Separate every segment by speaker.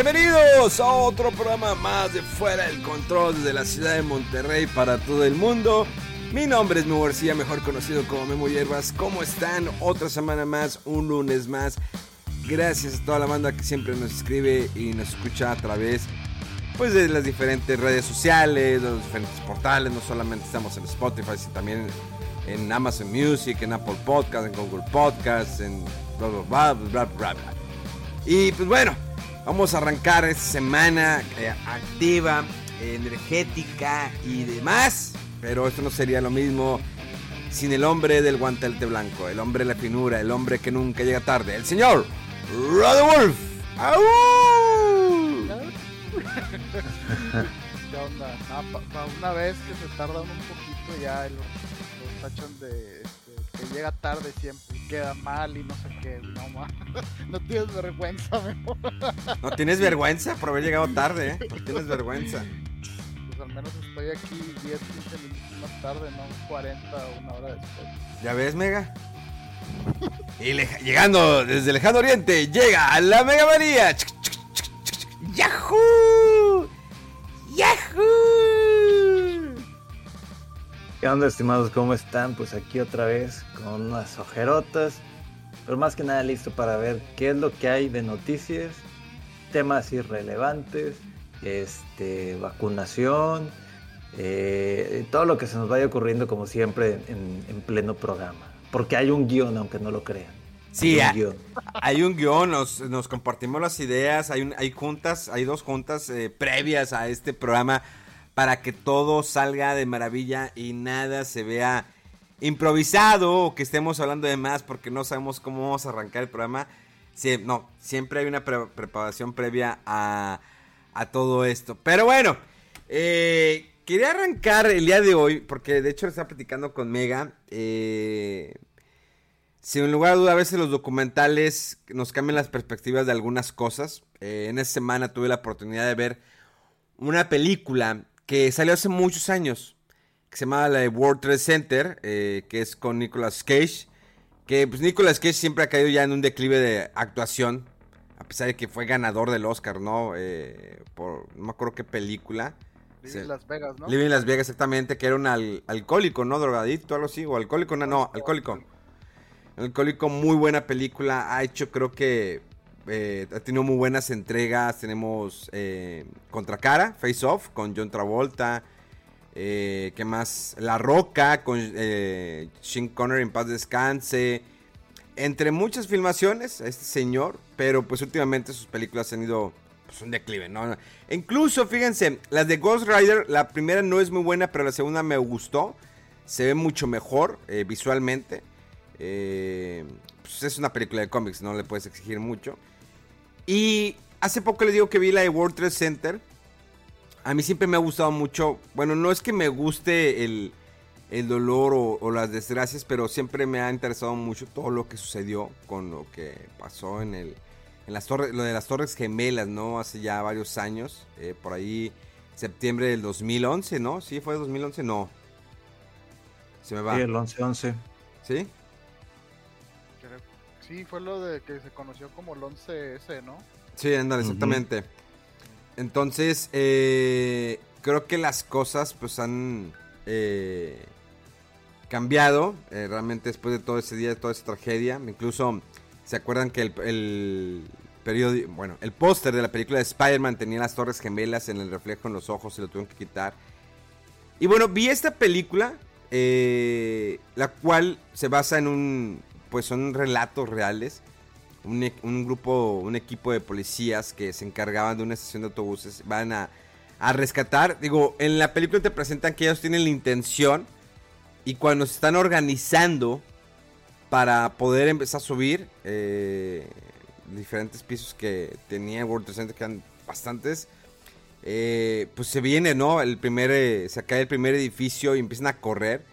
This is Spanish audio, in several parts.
Speaker 1: Bienvenidos a otro programa más de Fuera del Control desde la ciudad de Monterrey para todo el mundo. Mi nombre es Memo García, mejor conocido como Memo Hierbas. ¿Cómo están? Otra semana más, un lunes más. Gracias a toda la banda que siempre nos escribe y nos escucha a través pues, de las diferentes redes sociales, de los diferentes portales. No solamente estamos en Spotify, sino también en Amazon Music, en Apple Podcasts, en Google Podcasts, en bla bla bla bla bla. bla. Y pues bueno, Vamos a arrancar esta semana eh, activa, energética y demás. Pero esto no sería lo mismo sin el hombre del guantelete blanco, el hombre de la finura, el hombre que nunca llega tarde, el señor Rod Wolf. ¡Au!
Speaker 2: ¿Qué onda? Ah, una vez que se tardan un poquito ya los, los de que llega tarde siempre y queda mal y no sé qué. No, ma. no tienes vergüenza, Memo.
Speaker 1: No tienes vergüenza por haber llegado tarde, ¿eh? No tienes vergüenza.
Speaker 2: Pues al menos estoy aquí 10, 15 minutos más tarde, no 40 o una hora después.
Speaker 1: ¿Ya ves, Mega? Y llegando desde el lejano oriente, llega la Mega María. ¡Yahoo! ¡Yahoo!
Speaker 3: ¿Qué onda, estimados? ¿Cómo están? Pues aquí otra vez con unas ojerotas, pero más que nada listo para ver qué es lo que hay de noticias, temas irrelevantes, este, vacunación, eh, todo lo que se nos vaya ocurriendo como siempre en, en pleno programa. Porque hay un guion, aunque no lo crean.
Speaker 1: Sí,
Speaker 3: Hay
Speaker 1: a-
Speaker 3: un guion.
Speaker 1: hay un guion, nos, nos compartimos las ideas, hay, un- hay juntas, hay dos juntas eh, previas a este programa para que todo salga de maravilla y nada se vea improvisado o que estemos hablando de más porque no sabemos cómo vamos a arrancar el programa. No, siempre hay una pre- preparación previa a, a todo esto. Pero bueno, eh, quería arrancar el día de hoy porque de hecho estaba platicando con Mega. Eh, sin lugar a duda, a veces los documentales nos cambian las perspectivas de algunas cosas. Eh, en esta semana tuve la oportunidad de ver una película que salió hace muchos años, que se llama la de World Trade Center, eh, que es con Nicolas Cage. Que pues Nicolas Cage siempre ha caído ya en un declive de actuación, a pesar de que fue ganador del Oscar, ¿no? Eh, por no me acuerdo qué película.
Speaker 2: En Las Vegas, ¿no?
Speaker 1: Living Las Vegas, exactamente, que era un al- alcohólico, ¿no? Drogadicto, algo así, o alcohólico, no, no, alcohólico. Alcohólico, muy buena película, ha hecho, creo que, eh, ha tenido muy buenas entregas, tenemos eh, Contracara, Face Off, con John Travolta, eh, ¿qué más? La Roca, con eh, Sean Connery en paz descanse, entre muchas filmaciones, este señor, pero pues últimamente sus películas han ido pues, un declive, ¿no? Incluso, fíjense, las de Ghost Rider, la primera no es muy buena, pero la segunda me gustó. Se ve mucho mejor eh, visualmente. Eh, pues es una película de cómics, no le puedes exigir mucho. Y hace poco le digo que vi la de World Trade Center. A mí siempre me ha gustado mucho. Bueno, no es que me guste el, el dolor o, o las desgracias, pero siempre me ha interesado mucho todo lo que sucedió con lo que pasó en el en las torres, lo de las Torres Gemelas, ¿no? Hace ya varios años, eh, por ahí septiembre del 2011, ¿no? Sí, fue 2011, no. Se me va.
Speaker 3: Sí, el 11-11.
Speaker 1: ¿Sí?
Speaker 2: Sí, fue lo de que se conoció como el 11S, ¿no?
Speaker 1: Sí, ándale, exactamente. Entonces, eh, creo que las cosas pues han eh, cambiado eh, realmente después de todo ese día, de toda esa tragedia. Incluso, ¿se acuerdan que el, el periódico, bueno, el póster de la película de Spider-Man tenía las torres gemelas en el reflejo en los ojos y lo tuvieron que quitar? Y bueno, vi esta película, eh, la cual se basa en un, pues son relatos reales un, e- un grupo, un equipo de policías que se encargaban de una estación de autobuses van a, a rescatar. Digo, en la película te presentan que ellos tienen la intención y cuando se están organizando para poder empezar a subir eh, diferentes pisos que tenía World Trade Center, que eran bastantes, eh, pues se viene, ¿no? El primer, eh, se cae el primer edificio y empiezan a correr.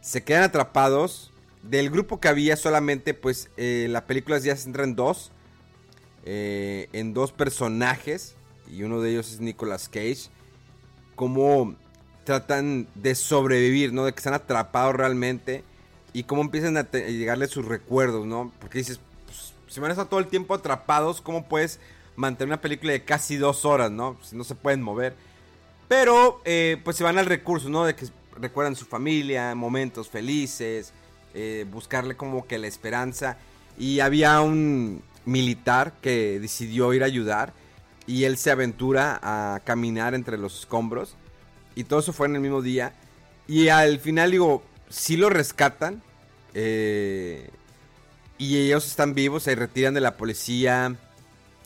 Speaker 1: Se quedan atrapados. Del grupo que había solamente, pues eh, la película ya se centra en dos. eh, en dos personajes. Y uno de ellos es Nicolas Cage. Cómo tratan de sobrevivir, ¿no? De que están atrapados realmente. Y cómo empiezan a, a llegarle sus recuerdos, ¿no? Porque dices, pues, si van a estar todo el tiempo atrapados, ¿cómo puedes mantener una película de casi dos horas, ¿no? Si no se pueden mover. Pero, eh, pues se van al recurso, ¿no? De que recuerdan su familia, momentos felices, eh, buscarle como que la esperanza. Y había un militar que decidió ir a ayudar y él se aventura a caminar entre los escombros. Y todo eso fue en el mismo día. Y al final, digo, sí lo rescatan. eh, y ellos están vivos, se retiran de la policía.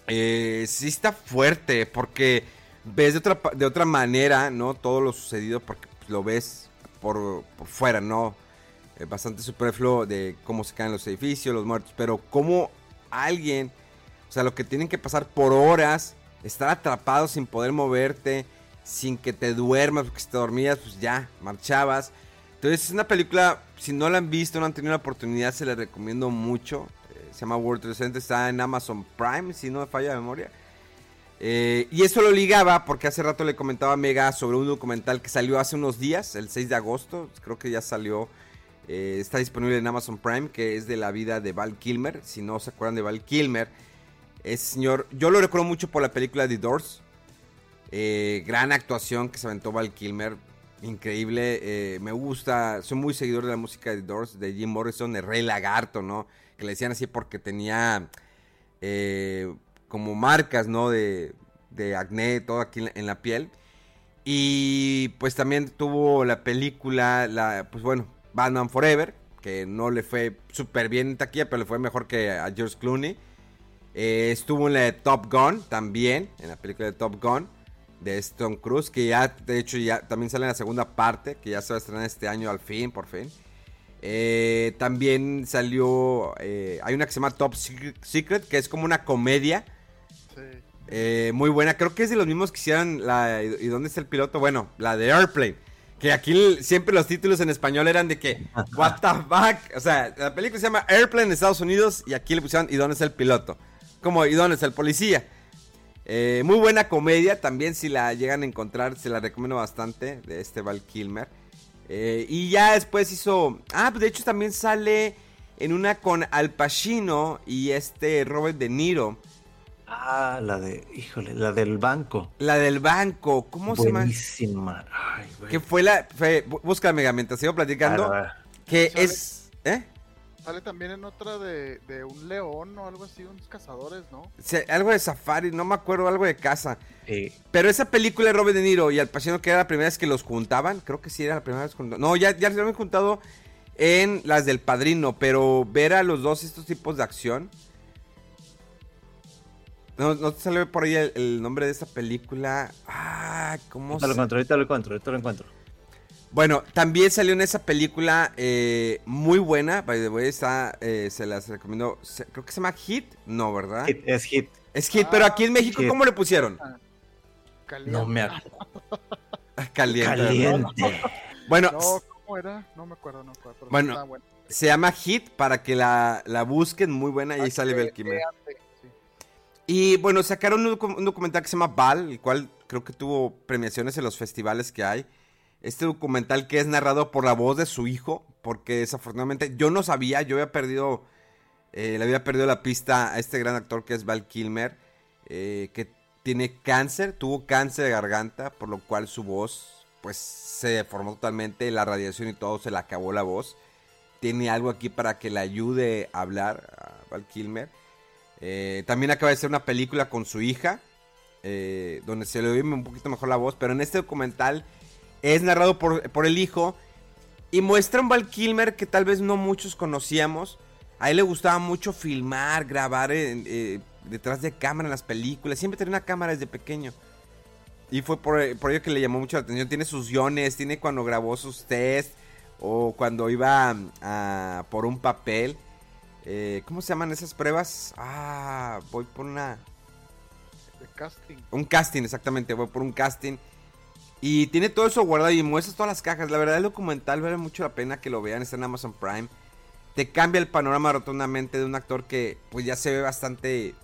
Speaker 1: Eh, sí está fuerte porque ves de otra, de otra manera, ¿no? Todo lo sucedido porque pues, lo ves por, por fuera, ¿no? Eh, bastante superfluo de cómo se caen los edificios, los muertos, pero cómo alguien, o sea, lo que tienen que pasar por horas, estar atrapados sin poder moverte, sin que te duermas, porque si te dormías, pues ya, marchabas. Entonces es una película, si no la han visto, no han tenido la oportunidad, se la recomiendo mucho. Eh, se llama World Trade está en Amazon Prime, si no me falla la memoria. Eh, y eso lo ligaba porque hace rato le comentaba a Mega sobre un documental que salió hace unos días, el 6 de agosto, creo que ya salió, eh, está disponible en Amazon Prime, que es de la vida de Val Kilmer. Si no se acuerdan de Val Kilmer, es señor, yo lo recuerdo mucho por la película The Doors, eh, gran actuación que se aventó Val Kilmer, increíble, eh, me gusta, soy muy seguidor de la música de The Doors, de Jim Morrison, de Rey Lagarto, ¿no? Que le decían así porque tenía como marcas, ¿no? De, de acné, todo aquí en la piel. Y pues también tuvo la película, la, pues bueno, Batman Forever, que no le fue súper bien en taquilla, pero le fue mejor que a George Clooney. Eh, estuvo en la de Top Gun también, en la película de Top Gun de Tom Cruise, que ya, de hecho, ya también sale en la segunda parte, que ya se va a estrenar este año al fin, por fin. Eh, también salió, eh, hay una que se llama Top Secret, que es como una comedia
Speaker 2: Sí.
Speaker 1: eh, muy buena. Creo que es de los mismos que hicieron la ¿Y y dónde está el piloto? Bueno, la de Airplane. Que aquí siempre los títulos en español eran de que, what the fuck. O sea, la película se llama Airplane en Estados Unidos y aquí le pusieron ¿y dónde está el piloto? Como ¿y dónde está el policía? Eh, muy buena comedia, también si la llegan a encontrar, se la recomiendo bastante, de este Val Kilmer. Eh, y ya después hizo, ah, de hecho también sale en una con Al Pacino y este Robert De Niro.
Speaker 3: Ah, la de, híjole, la del banco.
Speaker 1: La del banco, ¿cómo se llama?
Speaker 3: Buenísima. Ay, güey.
Speaker 1: Que fue la. Fue, bú- búscame, Mega, mientras sigo platicando.
Speaker 3: Ah,
Speaker 1: que
Speaker 2: ¿Sale?
Speaker 1: es. ¿Eh?
Speaker 2: Sale también en otra de, de un león o algo así, unos cazadores, ¿no?
Speaker 1: Se- algo de safari, no me acuerdo, algo de casa.
Speaker 3: sí.
Speaker 1: Pero esa película de Robert De Niro y Al Pacino, que era la primera vez que los juntaban, creo que sí era la primera vez. junto- No, ya, ya se habían juntado en las del Padrino, pero ver a los dos estos tipos de acción. No, no te sale por ahí el, el nombre de esta película. Ah, ¿cómo
Speaker 3: Ahorita lo
Speaker 1: se
Speaker 3: encuentro, ahorita lo encuentro, ahorita lo encuentro.
Speaker 1: Bueno, también salió en esa película eh, muy buena. By the way, está, eh, se las recomiendo. Se- creo que se llama Hit. No, ¿verdad?
Speaker 3: Hit, es hit.
Speaker 1: Es Hit, pero aquí en México,
Speaker 3: Hit.
Speaker 1: ¿cómo le pusieron?
Speaker 2: Caliente.
Speaker 3: No me acuerdo.
Speaker 1: Caliente.
Speaker 3: Caliente.
Speaker 1: Bueno,
Speaker 2: No, ¿cómo era? No me acuerdo, no me acuerdo. pero
Speaker 1: Bueno,
Speaker 2: estaba bueno.
Speaker 1: se llama Hit para que la, la busquen. Muy buena. Y ahí
Speaker 2: Ah,
Speaker 1: sale
Speaker 2: que-
Speaker 1: Y bueno, sacaron un, docu- un documental que se llama Val, el cual creo que tuvo premiaciones en los festivales que hay. Este documental que es narrado por la voz de su hijo, porque desafortunadamente yo no sabía, yo había perdido, eh, le había perdido la pista a este gran actor que es Val Kilmer, eh, que tiene cáncer, tuvo cáncer de garganta, por lo cual su voz pues se deformó totalmente, la radiación y todo se le acabó la voz. Tiene algo aquí para que le ayude a hablar a Val Kilmer. Eh, también acaba de hacer una película con su hija, eh, donde se le oye un poquito mejor la voz, pero en este documental es narrado por, por el hijo y muestra un Val Kilmer que tal vez no muchos conocíamos. A él le gustaba mucho filmar, grabar eh, detrás de cámara en las películas. Siempre tenía una cámara desde pequeño. Y fue por, por ello que le llamó mucho la atención. Tiene sus guiones, tiene cuando grabó sus test o cuando iba a, por un papel. Eh, ¿Cómo se llaman esas pruebas? Ah, voy por una...
Speaker 2: Casting.
Speaker 1: Un casting, exactamente. Voy por un casting. Y tiene todo eso guardado y muestras todas las cajas. La verdad, el documental vale mucho la pena que lo vean. Está en Amazon Prime. Te cambia el panorama rotundamente de un actor que pues ya se ve bastante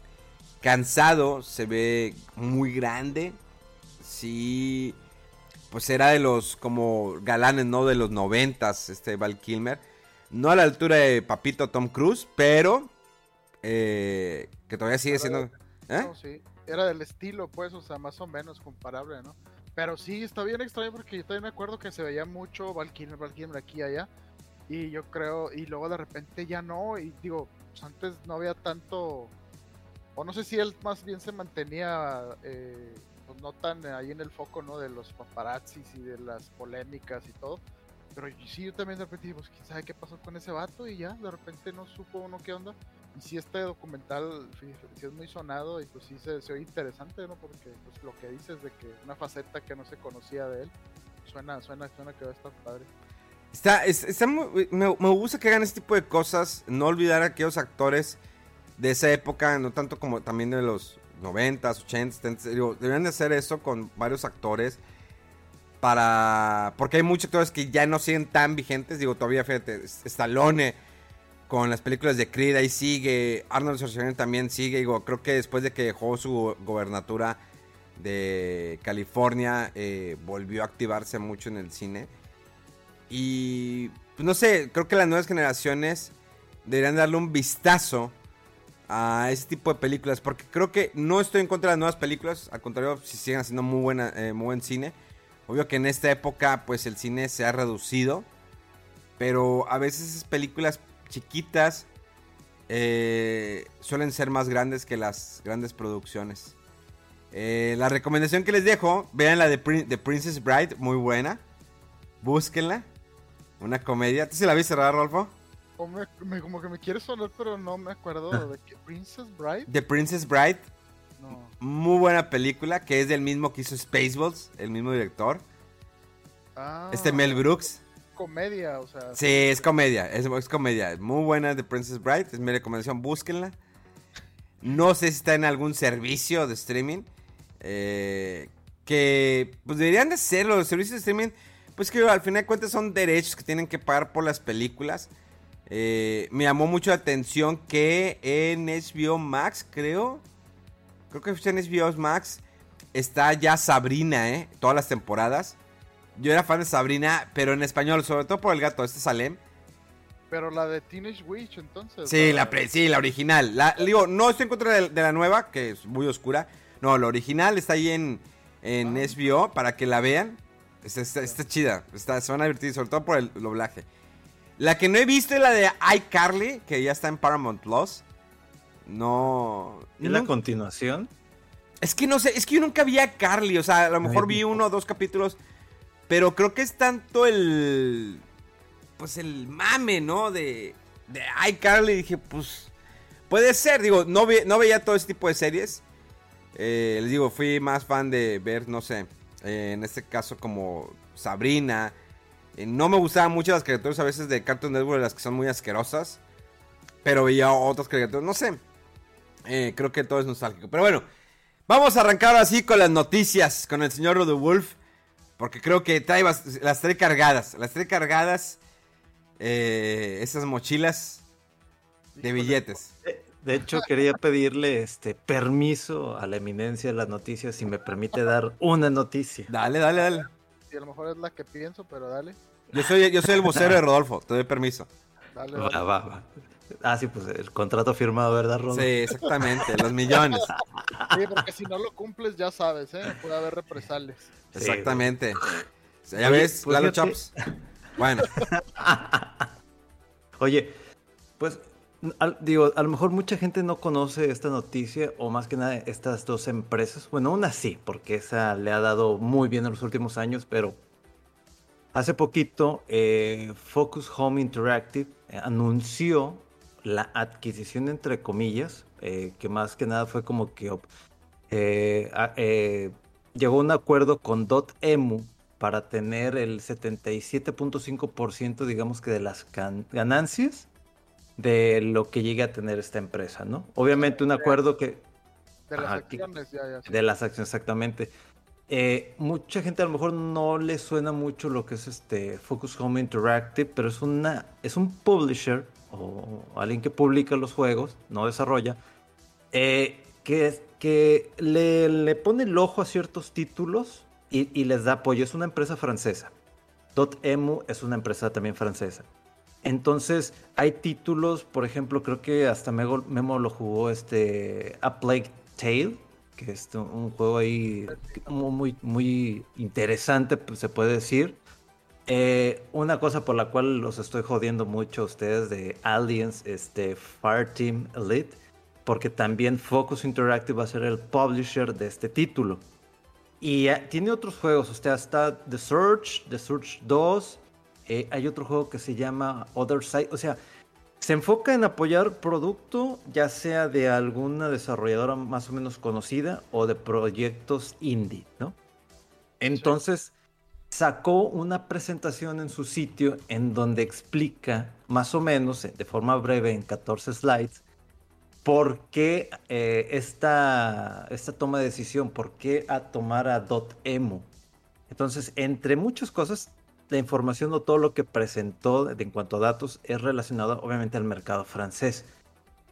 Speaker 1: cansado. Se ve muy grande. Sí. Pues era de los como galanes, ¿no? De los noventas, este Val Kilmer. No a la altura de Papito Tom Cruise, pero... eh, que todavía sigue siendo... ¿Eh?
Speaker 2: No, sí. Era del estilo, pues, o sea, más o menos comparable, ¿no? Pero sí, está bien extraño porque yo también me acuerdo que se veía mucho Val Kilmer, Val Kilmer aquí y allá. Y yo creo, y luego de repente ya no, y digo, pues antes no había tanto, o no sé si él más bien se mantenía, eh, pues no tan ahí en el foco, ¿no? De los paparazzis y de las polémicas y todo. Pero sí, yo también de repente digo, pues quién sabe qué pasó con ese vato y ya, de repente no supo uno qué onda. Y sí, este documental sí, es muy sonado y pues sí se, se oye interesante, ¿no? Porque pues lo que dices de que una faceta que no se conocía de él, suena, suena, suena que va a estar padre.
Speaker 1: Está, es- está muy- me, me gusta que hagan este tipo de cosas. No olvidar a aquellos actores de esa época, no tanto como también de los 90s, 80s, 70s. Digo, deberían de hacer eso con varios actores. Para. Porque hay muchos actores que ya no siguen tan vigentes. Digo, todavía, fíjate, Stallone con las películas de Creed ahí sigue. Arnold Schwarzenegger también sigue. Digo, creo que después de que dejó su gobernatura de California, eh, volvió a activarse mucho en el cine. Y pues no sé, creo que las nuevas generaciones deberían darle un vistazo a ese tipo de películas. Porque creo que no estoy en contra de las nuevas películas. Al contrario, si siguen haciendo muy, buena, eh, muy buen cine. Obvio que en esta época, pues el cine se ha reducido. Pero a veces esas películas chiquitas eh, suelen ser más grandes que las grandes producciones. Eh, la recomendación que les dejo, vean la de Prin- The Princess Bride, muy buena. Búsquenla. Una comedia. ¿Tú se la viste, verdad, Rolfo?
Speaker 2: Me- como que me quiere sonar, pero no me acuerdo de que Princess Bride.
Speaker 1: The Princess Bride,
Speaker 2: No.
Speaker 1: muy buena película, que es del mismo que hizo Spaceballs, el mismo director.
Speaker 2: Ah,
Speaker 1: Este Mel Brooks.
Speaker 2: Comedia, o sea.
Speaker 1: Sí, es comedia, es, es comedia. Muy buena The Princess Bride, es mi recomendación, búsquenla. No sé si está en algún servicio de streaming. eh, que pues deberían de serlo. Los servicios de streaming, pues que al final de cuentas son derechos que tienen que pagar por las películas. Eh, me llamó mucho la atención que en HBO Max, creo. Creo que en HBO Max está ya Sabrina, ¿eh? Todas las temporadas. Yo era fan de Sabrina, pero en español, sobre todo por el gato, este Salem.
Speaker 2: Pero la de Teenage Witch, entonces.
Speaker 1: Sí, la, pre- sí, la original. La, digo, no estoy en contra de, de la nueva, que es muy oscura. No, la original está ahí en, en
Speaker 2: Ah.
Speaker 1: HBO para que la vean. Está, está- está chida, está, se van a divertir, sobre todo por el doblaje. La que no he visto es la de iCarly, que ya está en Paramount Plus. No.
Speaker 3: ¿Es la continuación?
Speaker 1: es que no sé, es que yo nunca vi a Carly, o sea, a lo mejor
Speaker 3: Ay,
Speaker 1: vi
Speaker 3: no.
Speaker 1: uno o dos capítulos, pero creo que es tanto el, pues el mame, ¿no? De, de iCarly, dije, pues, puede ser, digo, no, ve- no veía todo ese tipo de series, Eh, les digo, fui más fan de ver, no sé, eh, en este caso como Sabrina, Eh, no me gustaban mucho las caricaturas a veces de Cartoon Network, las que son muy asquerosas, pero veía otras caricaturas, no sé, eh, creo que todo es nostálgico, pero bueno. Vamos a arrancar así con las noticias con el señor Rodolfo Wolf. Porque creo que trae las trae cargadas. Las trae cargadas. eh, esas mochilas de billetes.
Speaker 3: De hecho, quería pedirle este permiso a la eminencia de las noticias si me permite dar una noticia.
Speaker 1: Dale, dale, dale.
Speaker 2: Sí, a lo mejor es la que pienso, pero dale.
Speaker 1: Yo soy, yo soy el vocero de Rodolfo. Te doy permiso.
Speaker 2: Dale,
Speaker 3: Va,
Speaker 2: dale.
Speaker 3: va, va. Ah, sí, pues el contrato firmado, ¿verdad, Rodo?
Speaker 1: Sí, exactamente. Los millones.
Speaker 2: Sí, porque si no lo cumples, ya sabes, ¿eh? Puede haber represalias.
Speaker 3: Sí,
Speaker 1: Exactamente. O sea, ya
Speaker 3: Oye,
Speaker 1: ves,
Speaker 3: pues
Speaker 1: Lalo Chops. Bueno,
Speaker 3: Oye, pues al- digo, a lo mejor mucha gente no conoce esta noticia o más que nada estas dos empresas. Bueno, una sí, porque esa le ha dado muy bien en los últimos años, pero hace poquito eh, Focus Home Interactive eh, anunció la adquisición entre comillas, eh, que más que nada fue como que eh, eh, llegó a un acuerdo con Dotemu para tener el 77.5% digamos que de las ganancias de lo que llegue a tener esta empresa, ¿no? Obviamente un acuerdo que...
Speaker 2: De las acciones, ya, ya.
Speaker 3: De las acciones, exactamente. Eh, mucha gente a lo mejor no le suena mucho lo que es este Focus Home Interactive, pero es una es un publisher o alguien que publica los juegos, no desarrolla, eh, que, que le, le, pone el ojo a ciertos títulos y, les da apoyo. Es una empresa francesa. Dotemu es una empresa también francesa. Entonces hay títulos, por ejemplo, creo que hasta Memo, Memo lo jugó este A Plague Tale que es un juego ahí muy, muy interesante, se puede decir. Eh, una cosa por la cual los estoy jodiendo mucho a ustedes de Aliens, este Fireteam Elite, porque también Focus Interactive va a ser el publisher de este título. Y eh, tiene otros juegos, o sea, está The Search, The Search 2, eh, hay otro juego que se llama Other Side, o sea, se enfoca en apoyar producto, ya sea de alguna desarrolladora más o menos conocida o de proyectos indie, ¿no? Entonces, sacó una presentación en su sitio en donde explica más o menos, de forma breve, en 14 slides, por qué eh, esta, esta toma de decisión, por qué a tomar a .emu. Entonces, entre muchas cosas, la información o todo lo que presentó en cuanto a datos es relacionado obviamente al mercado francés.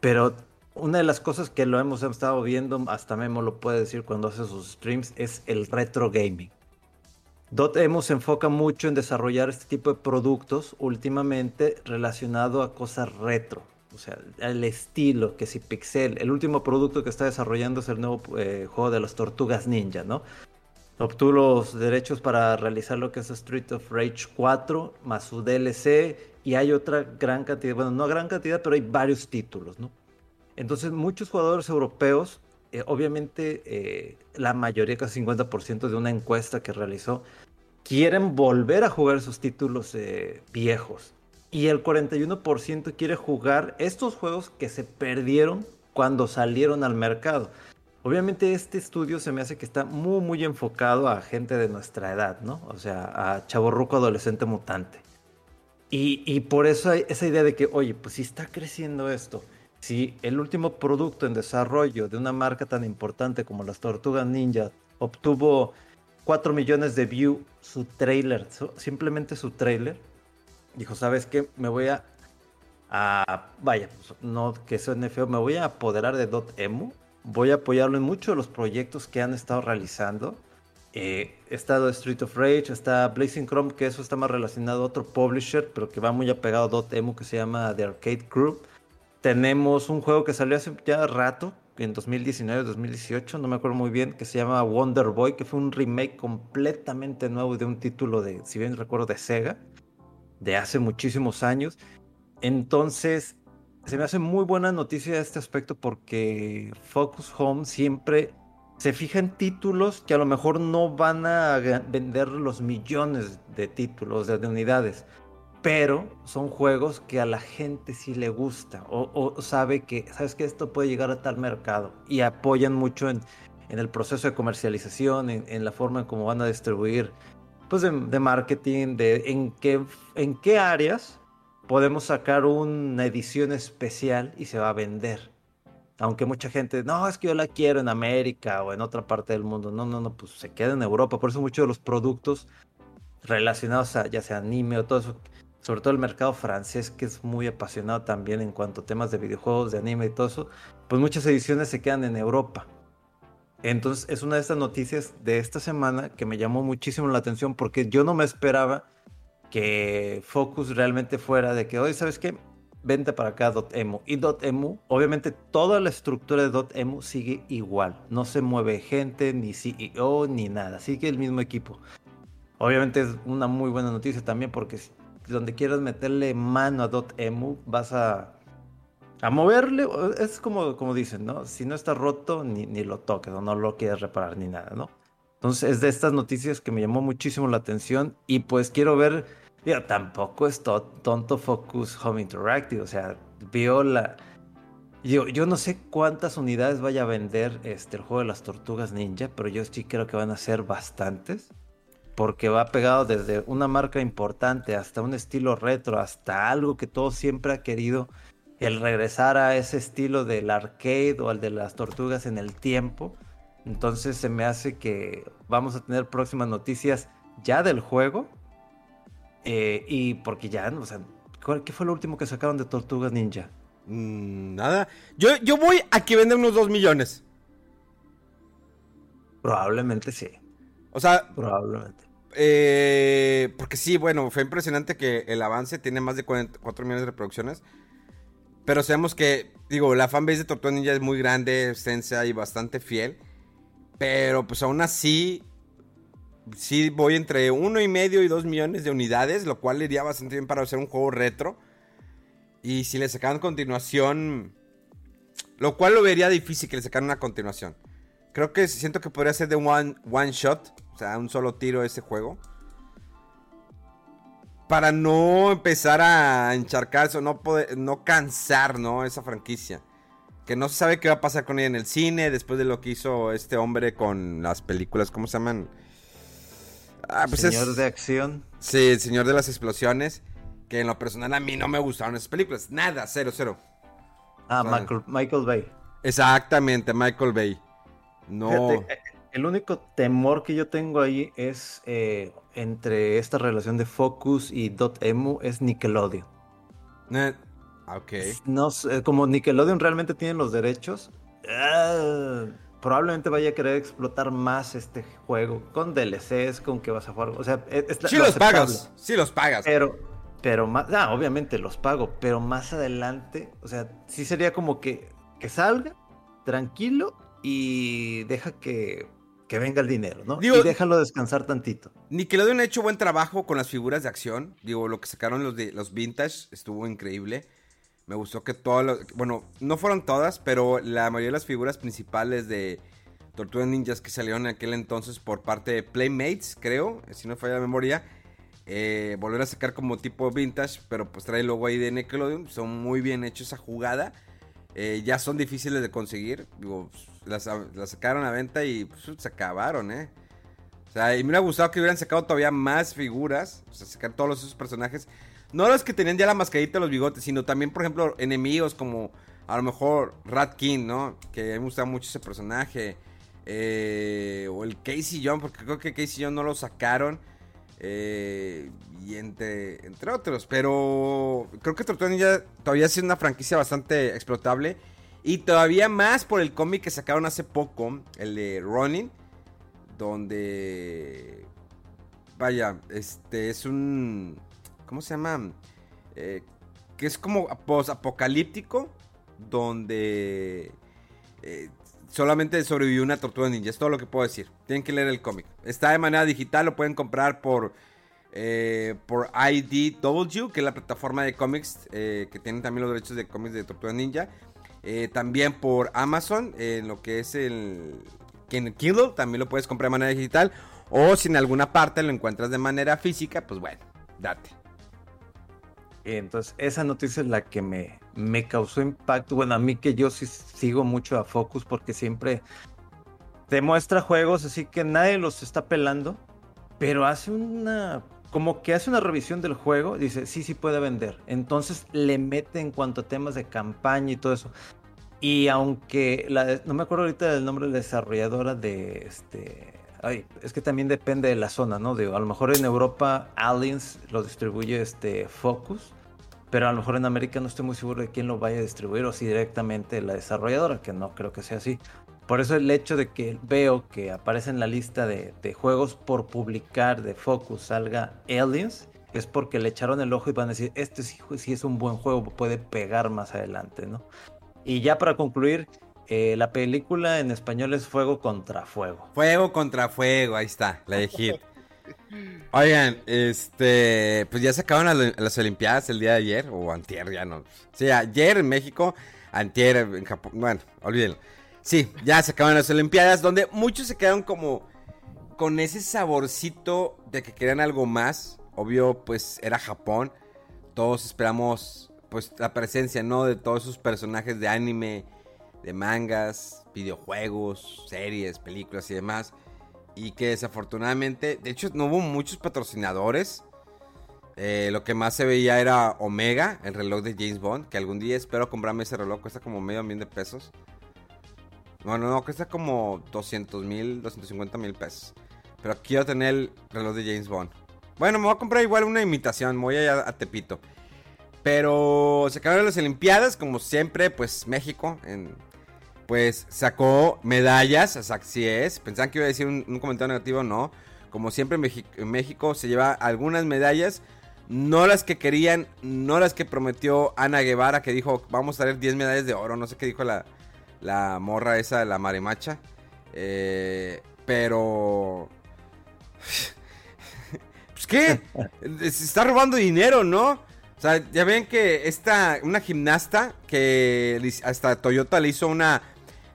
Speaker 3: Pero una de las cosas que lo hemos estado viendo, hasta Memo lo puede decir cuando hace sus streams, es el retro gaming. Dotemu se enfoca mucho en desarrollar este tipo de productos últimamente relacionado a cosas retro. O sea, el estilo, que si Pixel. El último producto que está desarrollando es el nuevo eh, juego de las tortugas ninja, ¿no? obtuvo los derechos para realizar lo que es Street of Rage 4, más su DLC, y hay otra gran cantidad, bueno, no gran cantidad, pero hay varios títulos, ¿no? Entonces, muchos jugadores europeos, eh, obviamente, eh, la mayoría, casi 50% de una encuesta que realizó, quieren volver a jugar esos títulos eh, viejos. Y el 41% quiere jugar estos juegos que se perdieron cuando salieron al mercado. Obviamente este estudio se me hace que está muy muy enfocado a gente de nuestra edad, ¿no? O sea, a chaborruco adolescente mutante. Y, por eso hay esa idea de que, oye, pues si está creciendo esto, si el último producto en desarrollo de una marca tan importante como las Tortugas Ninja obtuvo 4 millones de views su trailer, simplemente su trailer, dijo, ¿sabes qué? Me voy a, a vaya, pues, no que suene feo, me voy a apoderar de Dotemu voy a apoyarlo en muchos de los proyectos que han estado realizando. Eh, estado Street of Rage, está Blazing Chrome, que eso está más relacionado a otro publisher, pero que va muy apegado a Dotemu, que se llama The Arcade Crew. Tenemos un juego que salió hace ya rato, en 2019, 2018, no me acuerdo muy bien, que se llama Wonder Boy, que fue un remake completamente nuevo de un título de, si bien recuerdo, de Sega, de hace muchísimos años. Entonces, se me hace muy buena noticia este aspecto porque Focus Home siempre se fija en títulos que a lo mejor no van a vender los millones de títulos, de, unidades, pero son juegos que a la gente sí le gusta o, sabe que, sabes que esto puede llegar a tal mercado y apoyan mucho en, el proceso de comercialización, en, la forma en cómo van a distribuir, pues de, marketing, de en qué, en qué áreas podemos sacar una edición especial y se va a vender. Aunque mucha gente, no, es que yo la quiero en América o en otra parte del mundo. No, no, no, pues se queda en Europa. Por eso muchos de los productos relacionados a ya sea anime o todo eso, sobre todo el mercado francés, que es muy apasionado también en cuanto a temas de videojuegos, de anime y todo eso, pues muchas ediciones se quedan en Europa. Entonces es una de estas noticias de esta semana que me llamó muchísimo la atención porque yo no me esperaba que Focus realmente fuera de que, hoy ¿sabes qué? Vente para acá .emu. Y .emu, obviamente toda la estructura de .emu sigue igual. No se mueve gente, ni CEO, ni nada. Sigue el mismo equipo. Obviamente es una muy buena noticia también porque donde quieras meterle mano a .emu vas a, a moverle. Es como, como dicen, ¿no? Si no está roto, ni, ni lo toques o no lo quieres reparar ni nada, ¿no? Entonces es de estas noticias que me llamó muchísimo la atención y pues quiero ver, tampoco es tonto Focus Home Interactive, o sea, vio la... Yo, yo no sé cuántas unidades vaya a vender este, el juego de las tortugas ninja, pero yo sí creo que van a ser bastantes. Porque va pegado desde una marca importante hasta un estilo retro, hasta algo que todo siempre ha querido, el regresar a ese estilo del arcade o al de las tortugas en el tiempo. Entonces se me hace que vamos a tener próximas noticias ya del juego. eh, y porque ya, o sea, ¿cuál- ¿qué fue lo último que sacaron de Tortugas Ninja?
Speaker 1: Mm, nada. Yo, yo voy a que venda unos 2 millones.
Speaker 3: Probablemente sí,
Speaker 1: O sea,
Speaker 3: probablemente.
Speaker 1: Eh, porque sí, bueno, fue impresionante que el avance tiene más de 44 millones de reproducciones. Pero sabemos que, digo, la fanbase de Tortuga Ninja es muy grande, extensa y bastante fiel. Pero pues aún así, sí voy entre uno y medio y dos millones de unidades, lo cual iría bastante bien para hacer un juego retro. Y si le sacaran continuación, lo cual lo vería difícil que le sacaran una continuación. Creo que siento que podría ser de one, one shot, o sea, un solo tiro ese juego. Para no empezar a encharcarse o no, poder, no cansar, ¿no? Esa franquicia. Que no se sabe qué va a pasar con ella en el cine después de lo que hizo este hombre con las películas, ¿cómo se llaman? Ah, pues es-
Speaker 3: Señor de acción.
Speaker 1: Sí, el señor de las explosiones. Que en lo personal a mí no me gustaron esas películas. Nada, cero, cero.
Speaker 3: Ah, Michael Bay.
Speaker 1: Exactamente, Michael Bay. No.
Speaker 3: Fíjate, eh, el único temor que yo tengo ahí es eh, entre esta relación de Focus y Dotemu es Nickelodeon.
Speaker 1: Eh, ok.
Speaker 3: No sé, como Nickelodeon realmente tiene los derechos, ah, probablemente vaya a querer explotar más este juego con DLCs, con que vas a jugar. O sea, es, es
Speaker 1: Sí
Speaker 3: lo
Speaker 1: los
Speaker 3: aceptable.
Speaker 1: pagas. Sí los pagas.
Speaker 3: Pero, pero más, ah, obviamente los pago, pero más adelante, o sea, sí sería como que, que salga tranquilo y deja que, que venga el dinero, ¿no?
Speaker 1: Digo-
Speaker 3: y déjalo descansar tantito.
Speaker 1: Nickelodeon ha hecho buen trabajo con las figuras de acción. Digo, lo que sacaron los de los vintage estuvo increíble. Me gustó que todas las- bueno, no fueron todas, pero la mayoría de las figuras principales de Tortugas Ninjas que salieron en aquel entonces por parte de Playmates, creo, si no falla la memoria, eh, volver a sacar como tipo vintage, pero pues trae el logo ahí de Nickelodeon. Son muy bien hechos esa jugada. Eh, ya son difíciles de conseguir. Digo, las, sacaron a venta y pues, se acabaron, ¿eh? O sea, y me hubiera gustado que hubieran sacado todavía más figuras. O sea, sacar todos esos personajes. No los que tenían ya la mascarita los bigotes, sino también, por ejemplo, enemigos como a lo mejor Rat King, ¿no? Que a mí me gusta mucho ese personaje. Eh, o el Casey John, porque creo que Casey John no lo sacaron. Eh, y entre, entre otros. Pero creo que Tortuga Ninja todavía es una franquicia bastante explotable. Y todavía más por el cómic que sacaron hace poco, el de Ronin. Donde... Vaya, este es un... ¿Cómo se llama? Eh, que es como post-apocalíptico. Donde... eh, solamente sobrevivió una tortuga ninja. Es todo lo que puedo decir. Tienen que leer el cómic. Está de manera digital. Lo pueden comprar por... eh, por IDW, que es la plataforma de cómics eh, que tienen también los derechos de cómics de Tortuga Ninja. Eh, también por Amazon, en lo que es el Kindle, también lo puedes comprar de manera digital. O si en alguna parte lo encuentras de manera física, pues bueno, date.
Speaker 3: Entonces, esa noticia es la que me, me causó impacto. Bueno, a mí que yo sí sigo mucho a Focus porque siempre demuestra juegos, así que nadie los está pelando, pero hace una, como que hace una revisión del juego, dice, sí, sí puede vender. Entonces le mete en cuanto a temas de campaña y todo eso. Y aunque, la, no me acuerdo ahorita del nombre de la desarrolladora de este... Ay, es que también depende de la zona, ¿no? Digo, a lo mejor en Europa Aliens lo distribuye este Focus, pero a lo mejor en América no estoy muy seguro de quién lo vaya a distribuir o si directamente la desarrolladora, que no creo que sea así. Por eso el hecho de que veo que aparece en la lista de, juegos por publicar de Focus salga Aliens, es porque le echaron el ojo y van a decir, este sí, sí es un buen juego, puede pegar más adelante, ¿no? Y ya para concluir, eh, la película en español es Fuego contra Fuego.
Speaker 1: Fuego contra fuego, ahí está, la de Hit. Oigan, este, pues ya se acabaron las, las Olimpiadas el día de ayer, o antier, ya no. Sí, ayer en México, antier en Japón, bueno, olvídenlo. Sí, ya se acabaron las Olimpiadas, donde muchos se quedaron como con ese saborcito de que querían algo más. Obvio, pues era Japón. Todos esperamos pues la presencia, ¿no? De todos esos personajes de anime, de mangas, videojuegos, series, películas y demás. Y que desafortunadamente, de hecho no hubo muchos patrocinadores. Eh, lo que más se veía era Omega, el reloj de James Bond, que algún día espero comprarme ese reloj, cuesta como medio millón de pesos. Bueno, no, cuesta como 200 mil, 250 mil pesos. Pero quiero tener el reloj de James Bond. Bueno, me voy a comprar igual una imitación, me voy allá a Tepito. Pero se acabaron las Olimpiadas, como siempre, pues México, pues sacó medallas, así es. Pensaban que iba a decir un, comentario negativo, no. Como siempre en México se lleva algunas medallas, no las que querían, no las que prometió Ana Guevara, que dijo, vamos a traer 10 medallas de oro, no sé qué dijo la, la morra esa, la marimacha. Eh, pero... pues qué, se está robando dinero, ¿no? O sea, ya ven que esta, una gimnasta que hasta Toyota le hizo una,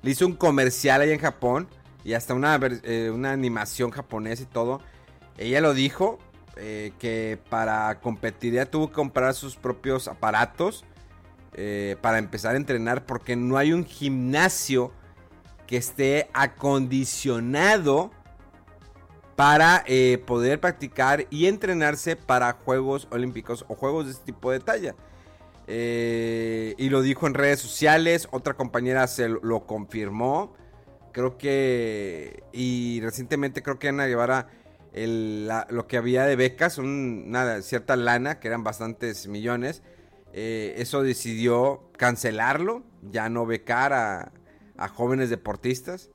Speaker 1: le hizo un comercial ahí en Japón y hasta una, eh, una animación japonesa y todo. Ella lo dijo eh, que para competir ya tuvo que comprar sus propios aparatos eh, para empezar a entrenar porque no hay un gimnasio que esté acondicionado para eh, poder practicar y entrenarse para Juegos Olímpicos o Juegos de este tipo de talla. Eh, y lo dijo en redes sociales, otra compañera se lo confirmó. Creo que. Y recientemente creo que Ana Guevara. lo que había de becas, una cierta lana, que eran bastantes millones. Eh, eso decidió cancelarlo, ya no becar a, a jóvenes deportistas.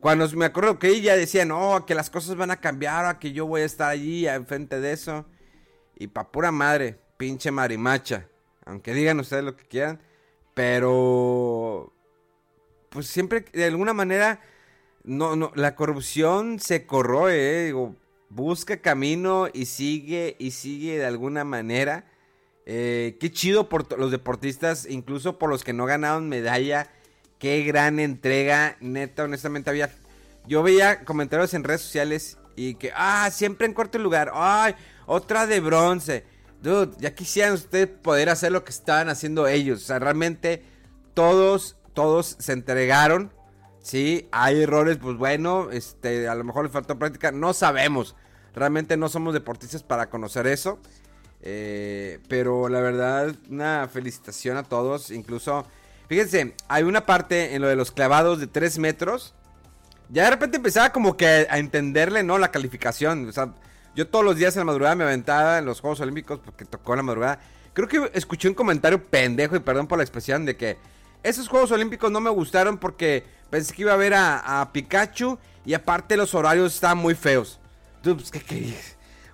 Speaker 1: Cuando me acuerdo que ella decía, no, que las cosas van a cambiar, que yo voy a estar allí enfrente de eso. Y pa' pura madre, pinche marimacha. Aunque digan ustedes lo que quieran. Pero. Pues siempre, de alguna manera. No, no, la corrupción se corroe, eh. busca camino y sigue y sigue de alguna manera. Eh, qué chido por los deportistas, incluso por los que no ganaron medalla Qué gran entrega, neta, honestamente había... Yo veía comentarios en redes sociales y que, ah, siempre en cuarto lugar, ay, otra de bronce. Dude, ya quisieran ustedes poder hacer lo que estaban haciendo ellos. O sea, realmente todos, todos se entregaron. Sí, hay errores, pues bueno, este, a lo mejor les faltó práctica, no sabemos. Realmente no somos deportistas para conocer eso. Eh, pero la verdad, una felicitación a todos. Incluso Fíjense, hay una parte en lo de los clavados de 3 metros. Ya de repente empezaba como que a entenderle, ¿no? La calificación. O sea, yo todos los días en la madrugada me aventaba en los Juegos Olímpicos porque tocó en la madrugada. Creo que escuché un comentario pendejo y perdón por la expresión de que esos Juegos Olímpicos no me gustaron porque pensé que iba a ver a, Pikachu y aparte los horarios estaban muy feos. Pues, ¿qué, qué?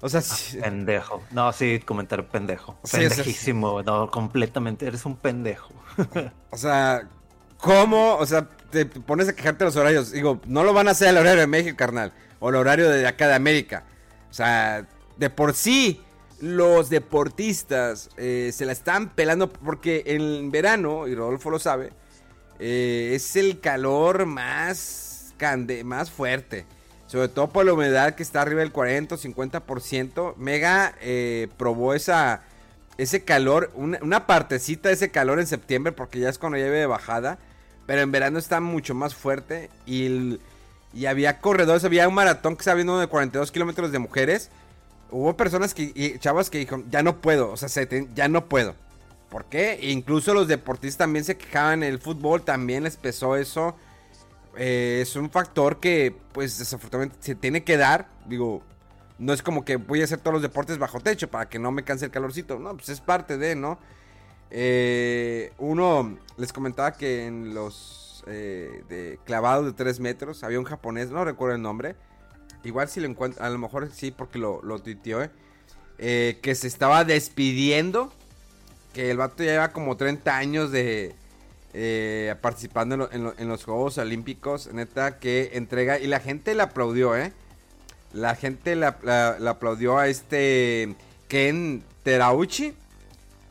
Speaker 1: O sea,
Speaker 3: sí. pendejo. No, sí, comentario pendejo. Pendejísimo. no, completamente. Eres un pendejo.
Speaker 1: o sea, ¿cómo? O sea, te pones a quejarte los horarios. Digo, no lo van a hacer al horario de México, carnal. O el horario de acá de América. O sea, de por sí, los deportistas eh, se la están pelando porque en verano, y Rodolfo lo sabe, eh, es el calor más, cande más fuerte. Sobre todo por la humedad que está arriba del 40 o 50%. Mega eh, probó esa, ese calor, una, partecita de ese calor en septiembre porque ya es cuando lleve de bajada. Pero en verano está mucho más fuerte. Y, y había corredores, había un maratón que estaba viendo de 42 kilómetros de mujeres. Hubo personas que, y chavas que dijeron, ya no puedo, o sea, ya no puedo. ¿Por qué? E incluso los deportistas también se quejaban, el fútbol también les pesó eso. Eh, es un factor que, pues, desafortunadamente se tiene que dar. Digo, no es como que voy a hacer todos los deportes bajo techo para que no me canse el calorcito. No, pues es parte de, ¿no? Eh, uno, les comentaba que en los eh, de clavados de 3 metros había un japonés, no recuerdo el nombre. Igual si lo encuentro, a lo mejor sí, porque lo, lo tuiteó, eh, que se estaba despidiendo. Que el vato ya lleva como 30 años de, eh, participando en, los Juegos Olímpicos, neta, que entrega. Y la gente le aplaudió, ¿eh? La gente le aplaudió a este Ken Terauchi.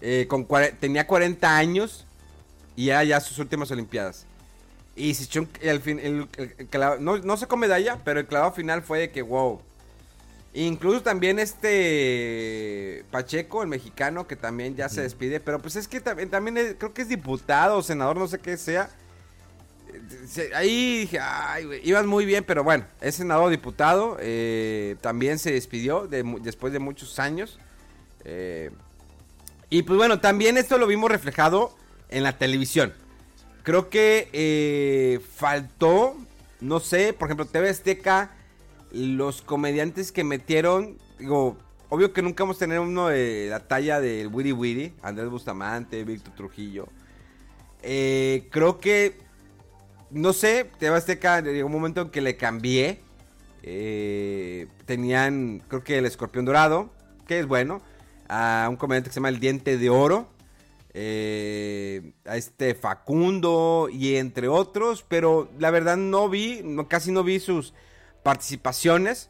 Speaker 1: Eh, con tenía 40 años y era ya sus últimas Olimpiadas. Y se echó el fin, no, no sacó medalla, pero el clavado final fue de que wow. Incluso también este Pacheco, el mexicano, que también ya se despide. Pero pues es que también, también es- creo que es diputado, senador, no sé qué sea. Se- Ahí dije, ay, muy bien, pero bueno, es senador diputado. eh, también se despidió de después de muchos años. eh, y pues bueno, también esto lo vimos reflejado en la televisión. Creo que eh, faltó, no sé, por ejemplo, TV Azteca, los comediantes que metieron, digo, obvio que nunca vamos a tener uno de la talla del Wiri Wiri, Andrés Bustamante, Víctor Trujillo. Eh, creo que, no sé, TV Azteca llegó un momento en que le cambié. Eh, tenían, creo que el escorpión dorado, que es bueno, a un comediante que se llama El Diente de Oro eh, a este Facundo y entre otros, pero la verdad no vi, no, casi no vi sus participaciones.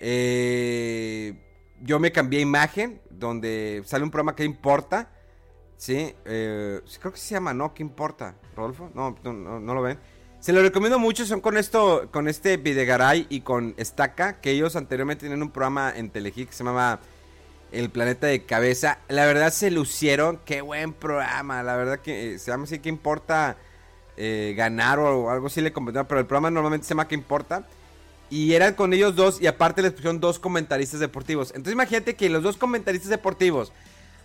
Speaker 1: Eh, yo me cambié imagen, donde sale un programa que importa, sí, eh, creo que se llama, ¿no? ¿Qué importa? Rodolfo, no, no, no, lo ven. Se lo recomiendo mucho, son con esto, con este Videgaray y con Estaca, que ellos anteriormente tenían un programa en Telehit que se llamaba el planeta de cabeza. La verdad se lucieron. Qué buen programa. La verdad que eh, se llama así que importa eh, ganar o algo así le comentaba. Pero el programa normalmente se llama que importa. Y eran con ellos dos. Y aparte les pusieron dos comentaristas deportivos. Entonces imagínate que los dos comentaristas deportivos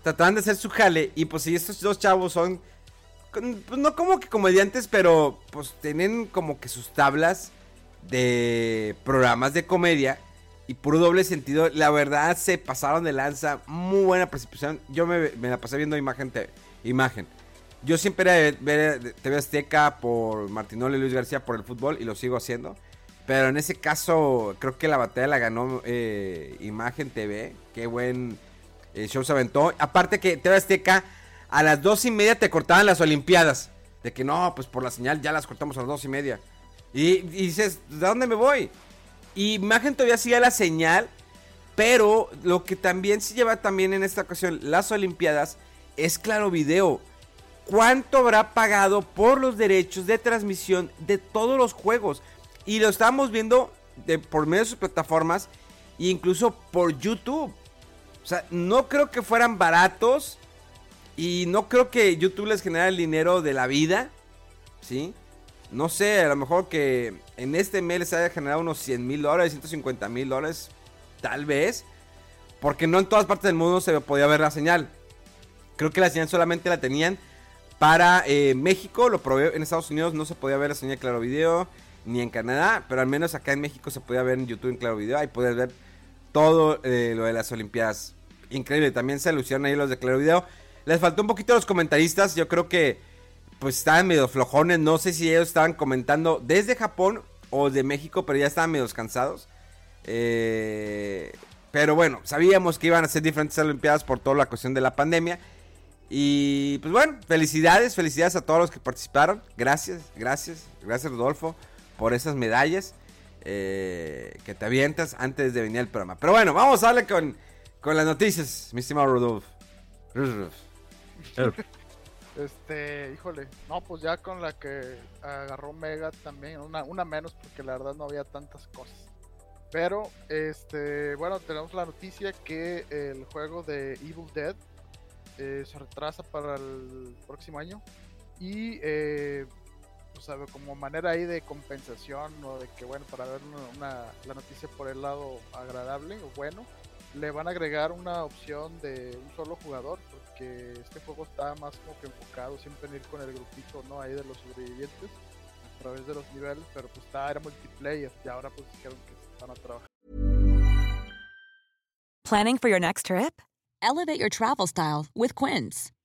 Speaker 1: trataban de hacer su jale. Y pues si estos dos chavos son. Pues no como que comediantes. Pero pues tienen como que sus tablas de programas de comedia y puro doble sentido. La verdad se pasaron de lanza. Muy buena participación. Yo me, me la pasé viendo imagen. te- imagen. Yo siempre era de ver TV Azteca por Martinoli y Luis García por el fútbol y lo sigo haciendo. Pero en ese caso creo que la batalla la ganó eh, Imagen TV. Qué buen eh, show se aventó. Aparte que TV Azteca a las dos y media te cortaban las Olimpiadas. De que no, pues por la señal ya las cortamos a las dos y media. Y, dices, ¿de dónde me voy? Y Imagen todavía hacía la señal, pero lo que también se lleva también en esta ocasión las Olimpiadas es Claro Video. ¿Cuánto habrá pagado por los derechos de transmisión de todos los juegos? Y lo estamos viendo de, por medio de sus plataformas e incluso por YouTube. O sea, no creo que fueran baratos y no creo que YouTube les genere el dinero de la vida, ¿sí? No sé, a lo mejor que en este mes les haya generado unos 100 mil dólares, 150 mil dólares, tal vez. Porque no en todas partes del mundo se podía ver la señal. Creo que la señal solamente la tenían para eh, México. Lo probé en Estados Unidos, no se podía ver la señal Claro Video. Ni en Canadá, pero al menos acá en México se podía ver en YouTube en Claro Video. Ahí puedes ver todo eh, lo de las Olimpiadas. Increíble, también se lucieron ahí los de Claro Video. Les faltó un poquito los comentaristas. Yo creo que pues estaban medio flojones. No sé si ellos estaban comentando desde Japón o de México, pero ya estaban medio cansados. Eh, pero bueno, sabíamos que iban a ser diferentes Olimpiadas por toda la cuestión de la pandemia. Y pues bueno, felicidades, felicidades a todos los que participaron. Gracias, gracias, gracias Rodolfo por esas medallas eh, que te avientas antes de venir al programa. Pero bueno, vamos a darle con, con las noticias, mi estimado Rodolfo. Rodolfo.
Speaker 2: Este, híjole, no, pues ya con la que agarró Mega también, una, una menos porque la verdad no había tantas cosas. Pero, este, bueno, tenemos la noticia que el juego de Evil Dead eh, se retrasa para el próximo año y, eh, como manera ahí de compensación o de que, bueno, para ver una- la noticia por el lado agradable o bueno, le van a agregar una opción de un solo jugador porque este juego está más como que enfocado siempre en ir con el grupito no ahí de los sobrevivientes a través de los niveles pero pues está era multiplayer y ahora pues dijeron que van a trabajar
Speaker 4: Planning for your next trip?
Speaker 5: Elevate your travel style with Quince.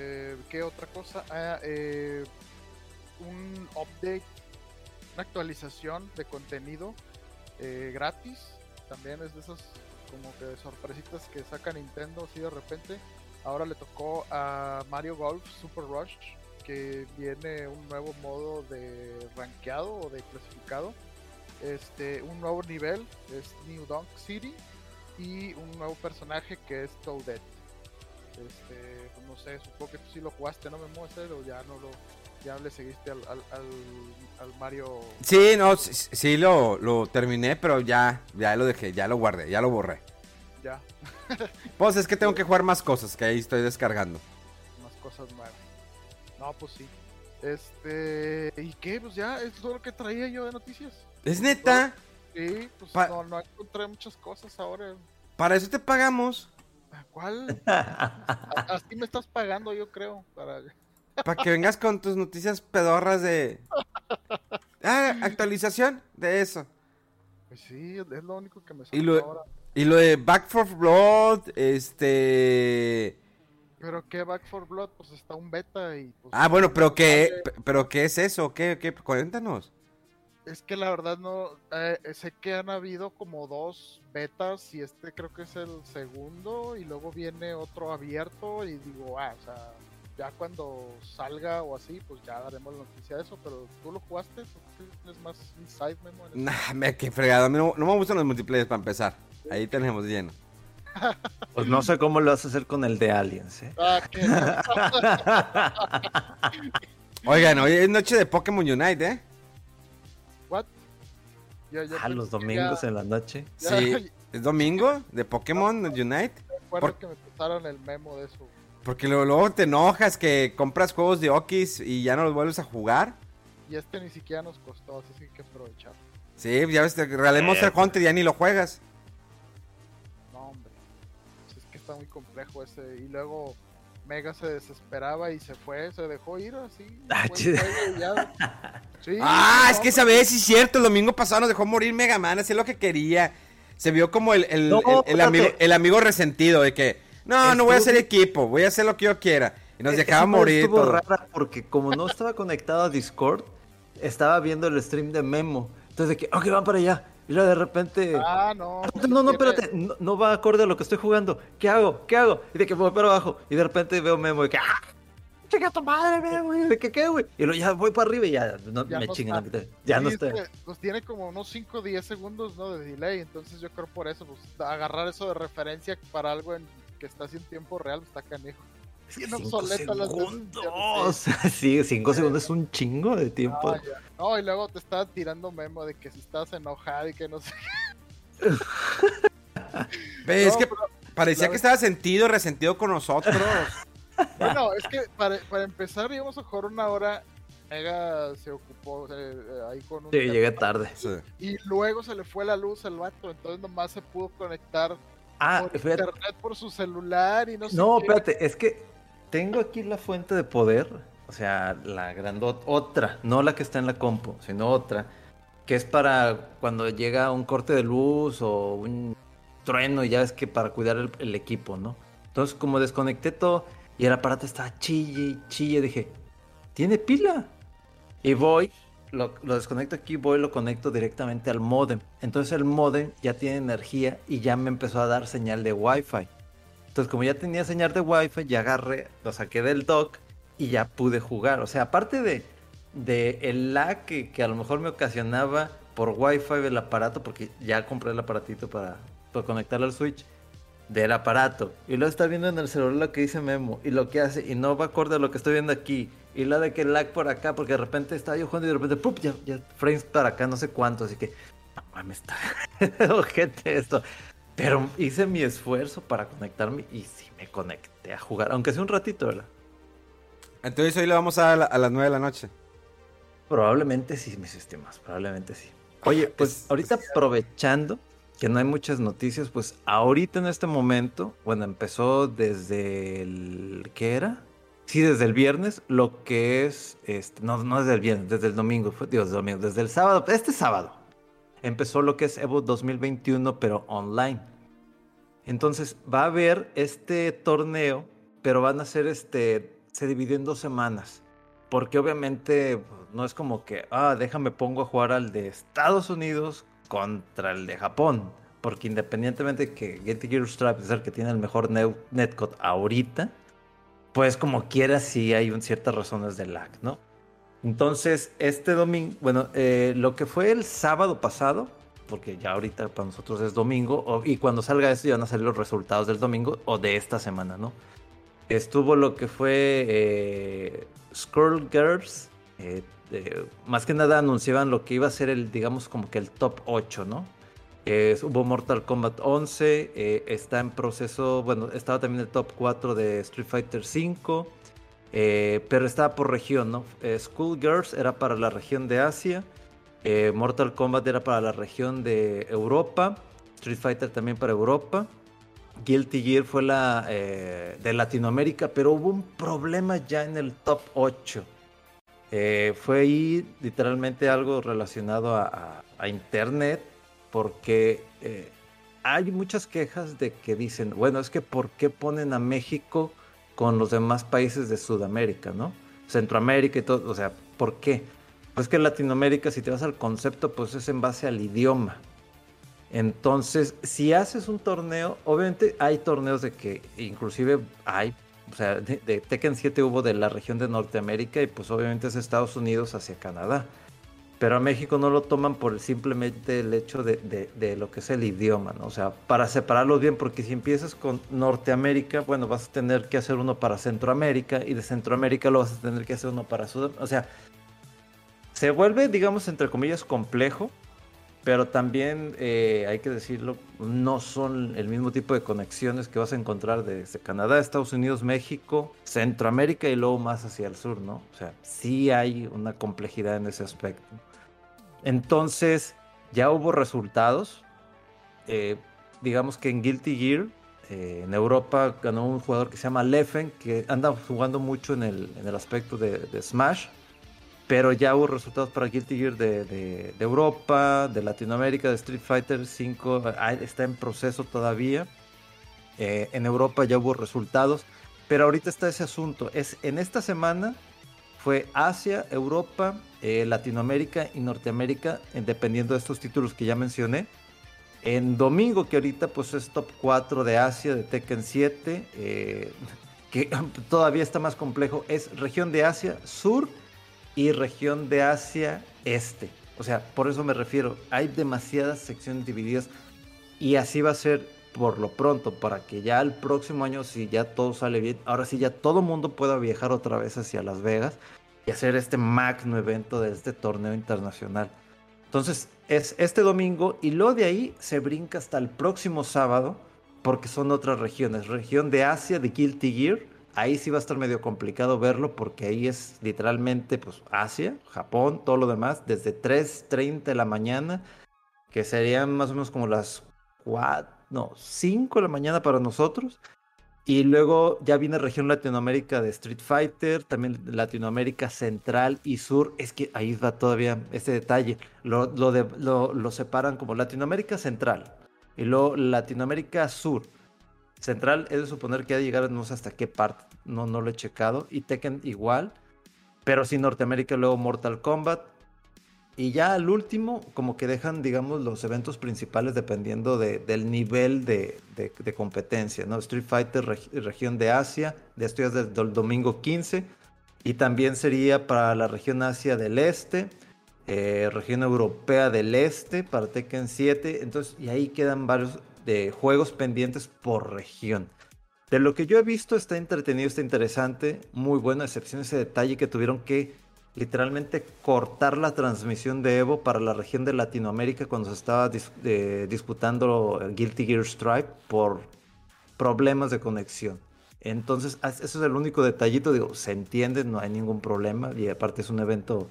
Speaker 2: Este qué otra cosa Ah, eh, un update una actualización de contenido eh, gratis. También es de esas como que sorpresitas que saca Nintendo así de repente. Ahora le tocó a Mario Golf Super Rush, que viene un nuevo modo de rankeado o de clasificado. Este, un nuevo nivel es New Donk City y un nuevo personaje que es Toadette. Este, pues no sé, supongo que tú sí lo jugaste, ¿no me muestres o ya no lo, ya le seguiste al, al, al, al Mario.
Speaker 1: Sí, no, sí, sí lo, lo terminé, pero ya, ya lo dejé, ya lo guardé, ya lo borré.
Speaker 2: Ya,
Speaker 1: Pues es que tengo que jugar más cosas que ahí estoy descargando.
Speaker 2: unas cosas nuevas. No, pues sí. Este, ¿y qué? Pues ya, es todo lo que traía yo de noticias.
Speaker 1: Es neta,
Speaker 2: Sí, pues
Speaker 1: Pa-
Speaker 2: no, no encontré muchas cosas ahora.
Speaker 1: para eso te pagamos.
Speaker 2: ¿Cuál? A- Así me estás pagando, yo creo. Para...
Speaker 1: Para que vengas con tus noticias pedorras de... Ah, actualización de eso.
Speaker 2: Pues sí, es lo único que me
Speaker 1: Y lo,
Speaker 2: ahora.
Speaker 1: y lo de Back for Blood, este...
Speaker 2: Pero que Back for Blood, pues está un beta y pues.
Speaker 1: Ah, bueno, pero qué,
Speaker 2: vale.
Speaker 1: pero qué es eso, qué, qué, cuéntanos.
Speaker 2: Es que la verdad no. eh, sé que han habido como dos betas y este creo que es el segundo y luego viene otro abierto y digo, ah, o sea, ya cuando salga o así, pues ya daremos la noticia de eso. Pero tú lo jugaste, ¿Tú tienes más inside memo?
Speaker 1: Nah, me, qué fregado, a mí no, no me gustan los multiplayer para empezar. Ahí tenemos lleno.
Speaker 3: Pues no sé cómo lo vas a hacer con el de Aliens, ¿eh?
Speaker 2: Ah,
Speaker 1: Oigan, hoy es noche de Pokémon Unite, ¿eh?
Speaker 2: Ya, ya
Speaker 3: Ah, los domingos
Speaker 2: ya-
Speaker 3: en la noche.
Speaker 2: ya-
Speaker 1: Sí, es domingo de Pokémon Unite.
Speaker 2: Recuerdo
Speaker 1: Por-
Speaker 2: que me pasaron el memo de eso.
Speaker 1: Porque luego, luego te enojas que compras juegos de Okis y ya no los vuelves a jugar.
Speaker 2: Y este ni siquiera nos costó, así que hay que aprovechar.
Speaker 1: Sí, ya ves, te regalé Monster Hunter y ya ni lo juegas.
Speaker 2: No, hombre. Pues es que está muy complejo ese. Y luego Mega se desesperaba y se fue, se dejó ir así.
Speaker 3: Ah,
Speaker 2: ya. Sí,
Speaker 1: Ah,
Speaker 2: no,
Speaker 1: es que esa vez, sí es cierto, el domingo pasado nos dejó morir Mega Man, hacía lo que quería. Se vio como el, el,
Speaker 3: No,
Speaker 1: el- amigo, el amigo resentido de que, no, no voy a hacer equipo, voy a hacer lo que yo quiera. Y nos dejaba morir.
Speaker 3: Estuvo
Speaker 1: todo.
Speaker 3: rara porque como no estaba conectado a Discord, estaba viendo el stream de Memo. Entonces de que, ok, van para allá. Y luego de repente...
Speaker 2: Ah, no.
Speaker 3: "Espérate, No, no,
Speaker 2: tiene-
Speaker 3: espérate, no, no va acorde a lo que estoy jugando. ¿Qué hago? ¿Qué hago? Y de que voy para abajo. Y de repente veo Memo de que, ¡ah! ¡Chica tu madre, Memo! Y de que, ¿qué, güey? Y luego ya voy para arriba y ya, no,
Speaker 2: Ya
Speaker 3: me
Speaker 2: no
Speaker 3: chingan.
Speaker 2: está.
Speaker 3: Ya
Speaker 2: Sí,
Speaker 3: no
Speaker 2: es
Speaker 3: está.
Speaker 2: que, Pues tiene como unos 5 o 10 segundos ¿no? de delay. Entonces yo creo por eso, pues agarrar eso de referencia para algo en que está en tiempo real, pues, está canijo. Bien
Speaker 3: Cinco
Speaker 2: obsoleta las
Speaker 3: segundos. Sí, cinco segundos es un chingo de tiempo.
Speaker 2: No, y luego te estaba tirando memo de que si estás enojado y que no sé.
Speaker 1: Ve, es
Speaker 2: No,
Speaker 1: que
Speaker 2: pero-
Speaker 1: parecía
Speaker 2: la
Speaker 1: que
Speaker 2: vez-
Speaker 1: estaba sentido, resentido con nosotros.
Speaker 2: Bueno, es que para, para empezar íbamos a jugar una hora. Mega se ocupó eh, ahí con un
Speaker 3: Sí, llegué tarde.
Speaker 1: Sí.
Speaker 2: Y luego se le fue la luz al vato. Entonces nomás se pudo conectar
Speaker 3: Ah,
Speaker 2: por
Speaker 3: fíjate.
Speaker 2: internet por su celular y no sé
Speaker 3: No,
Speaker 2: qué.
Speaker 3: espérate, es que tengo aquí la fuente de poder, o sea, la grandota, otra, no la que está en la compu, sino otra, que es para cuando llega un corte de luz o un trueno, y ya es que para cuidar el, equipo, ¿no? Entonces, como desconecté todo y el aparato estaba chille y chille, dije, ¿tiene pila? Y voy, lo, lo desconecto aquí, voy, lo conecto directamente al modem. Entonces el modem ya tiene energía y ya me empezó a dar señal de Wi-Fi. Entonces, como ya tenía señal de Wi-Fi, ya agarré, lo saqué del dock y ya pude jugar. O sea, aparte de, de el lag que, que a lo mejor me ocasionaba por Wi-Fi el aparato, porque ya compré el aparatito para, para conectarlo al Switch del aparato. Y luego está viendo en el celular lo que dice Memo y lo que hace, y no va acorde a lo que estoy viendo aquí. Y lo de que el lag por acá, porque de repente estaba yo jugando y de repente, ¡pup! Ya, ya frames para acá, no sé cuánto. Así que, no mames, está ojete esto. Pero hice mi esfuerzo para conectarme y sí me conecté a jugar, aunque sea un ratito, ¿verdad?
Speaker 1: Entonces hoy le vamos a dar a, la- a las 9 de la noche.
Speaker 3: Probablemente sí, mis estimados, probablemente sí. Oye, pues
Speaker 1: Es-
Speaker 3: ahorita aprovechando que no hay muchas noticias, pues ahorita en este momento, bueno, empezó desde el... ¿Qué era? Sí, desde el viernes, lo que es, este, no, no desde el viernes, desde el domingo, fue, Dios, domingo, desde el sábado, este sábado, empezó lo que es Evo 2021, pero online. Entonces va a haber este torneo, pero van a ser este, se dividió en dos semanas. Porque obviamente pues, no es como que, ah, déjame pongo a jugar al de Estados Unidos contra el de Japón. Porque independientemente de que Guilty Gear Stripe es el que tiene el mejor ne- netcode ahorita, pues como quiera sí hay un- ciertas razones de lag, ¿no? Entonces, este domingo, bueno, eh, lo que fue el sábado pasado, porque ya ahorita para nosotros es domingo, o- y cuando salga esto ya van a salir los resultados del domingo o de esta semana, ¿no? Estuvo lo que fue eh, Skullgirls, eh, eh, más que nada anunciaban lo que iba a ser el, digamos, como que el top 8, ¿no? Eh, hubo Mortal Kombat 11, eh, está en proceso, bueno, estaba también el top 4 de Street Fighter 5, eh, pero estaba por región, ¿no? Eh, Schoolgirls era para la región de Asia, eh, Mortal Kombat era para la región de Europa, Street Fighter también para Europa, Guilty Gear fue la eh, de Latinoamérica, pero hubo un problema ya en el top 8. Eh, fue ahí literalmente algo relacionado a, internet, porque hay muchas quejas de que dicen, bueno, es que ¿por qué ponen a México con los demás países de Sudamérica, ¿no? Centroamérica y todo, o sea, ¿por qué? Pues que Latinoamérica, si te vas al concepto, pues es en base al idioma. Entonces, si haces un torneo, obviamente hay torneos de que inclusive hay, o sea, de, de Tekken 7 hubo de la región de Norteamérica y pues obviamente es Estados Unidos hacia Canadá. Pero a México no lo toman por simplemente el hecho de, de- lo que es el idioma, ¿no? O sea, para separarlos bien, porque si empiezas con Norteamérica, bueno, vas a tener que hacer uno para Centroamérica y de Centroamérica lo vas a tener que hacer uno para Sudamérica. O sea, se vuelve, digamos, entre comillas, complejo, pero también eh, hay que decirlo, no son el mismo tipo de conexiones que vas a encontrar desde Canadá, Estados Unidos, México, Centroamérica y luego más hacia el sur, ¿no? O sea, sí hay una complejidad en ese aspecto. Entonces, ya hubo resultados. eh, digamos que en Guilty Gear, eh, en Europa, ganó un jugador que se llama Leffen, que anda jugando mucho en el, en el aspecto de, de Smash. Pero ya hubo resultados para Guilty Gear de, Europa, de Latinoamérica, de Street Fighter 5. Está en proceso todavía. Eh, en Europa ya hubo resultados. Pero ahorita está ese asunto. Es, en esta semana fue Asia, Europa, eh, Latinoamérica y Norteamérica, dependiendo de estos títulos que ya mencioné. En domingo, que ahorita pues es top 4 de Asia, de Tekken 7, eh, que todavía está más complejo, es región de Asia Sur y región de Asia Este. O sea, por eso me refiero, hay demasiadas secciones divididas y así va a ser por lo pronto, para que ya el próximo año, si ya todo sale bien, ahora sí ya todo mundo pueda viajar otra vez hacia Las Vegas y hacer este magno evento de este torneo internacional. Entonces es este domingo y luego de ahí se brinca hasta el próximo sábado porque son otras regiones. Región de Asia de Guilty Gear. Ahí sí va a estar medio complicado verlo porque ahí es literalmente pues Asia, Japón, todo lo demás, desde 3.30 de la mañana, que serían más o menos como las 4, no, 5 de la mañana para nosotros. Y luego ya viene región Latinoamérica de Street Fighter, también Latinoamérica Central y Sur. Es que ahí va todavía este detalle. Lo, lo, lo- lo separan como Latinoamérica Central y luego Latinoamérica Sur. Central es de suponer que ha de llegar no sé hasta qué parte, no, no lo he checado. Y Tekken igual, pero sí Norteamérica, luego Mortal Kombat. Y ya al último, como que dejan, digamos, los eventos principales dependiendo de- del nivel de, de- de competencia, ¿no? Street Fighter, reg- región de Asia, de esto es desde el domingo 15. Y también sería para la región Asia del Este, eh, región europea del Este, para Tekken 7. Entonces, y ahí quedan varios de juegos pendientes por región. De lo que yo he visto, está entretenido, está interesante, muy bueno, excepción ese detalle que tuvieron que literalmente cortar la transmisión de Evo para la región de Latinoamérica cuando se estaba dis- eh, disputando Guilty Gear Stripe por problemas de conexión. Entonces, eso es el único detallito, digo, se entiende, no hay ningún problema y aparte es un evento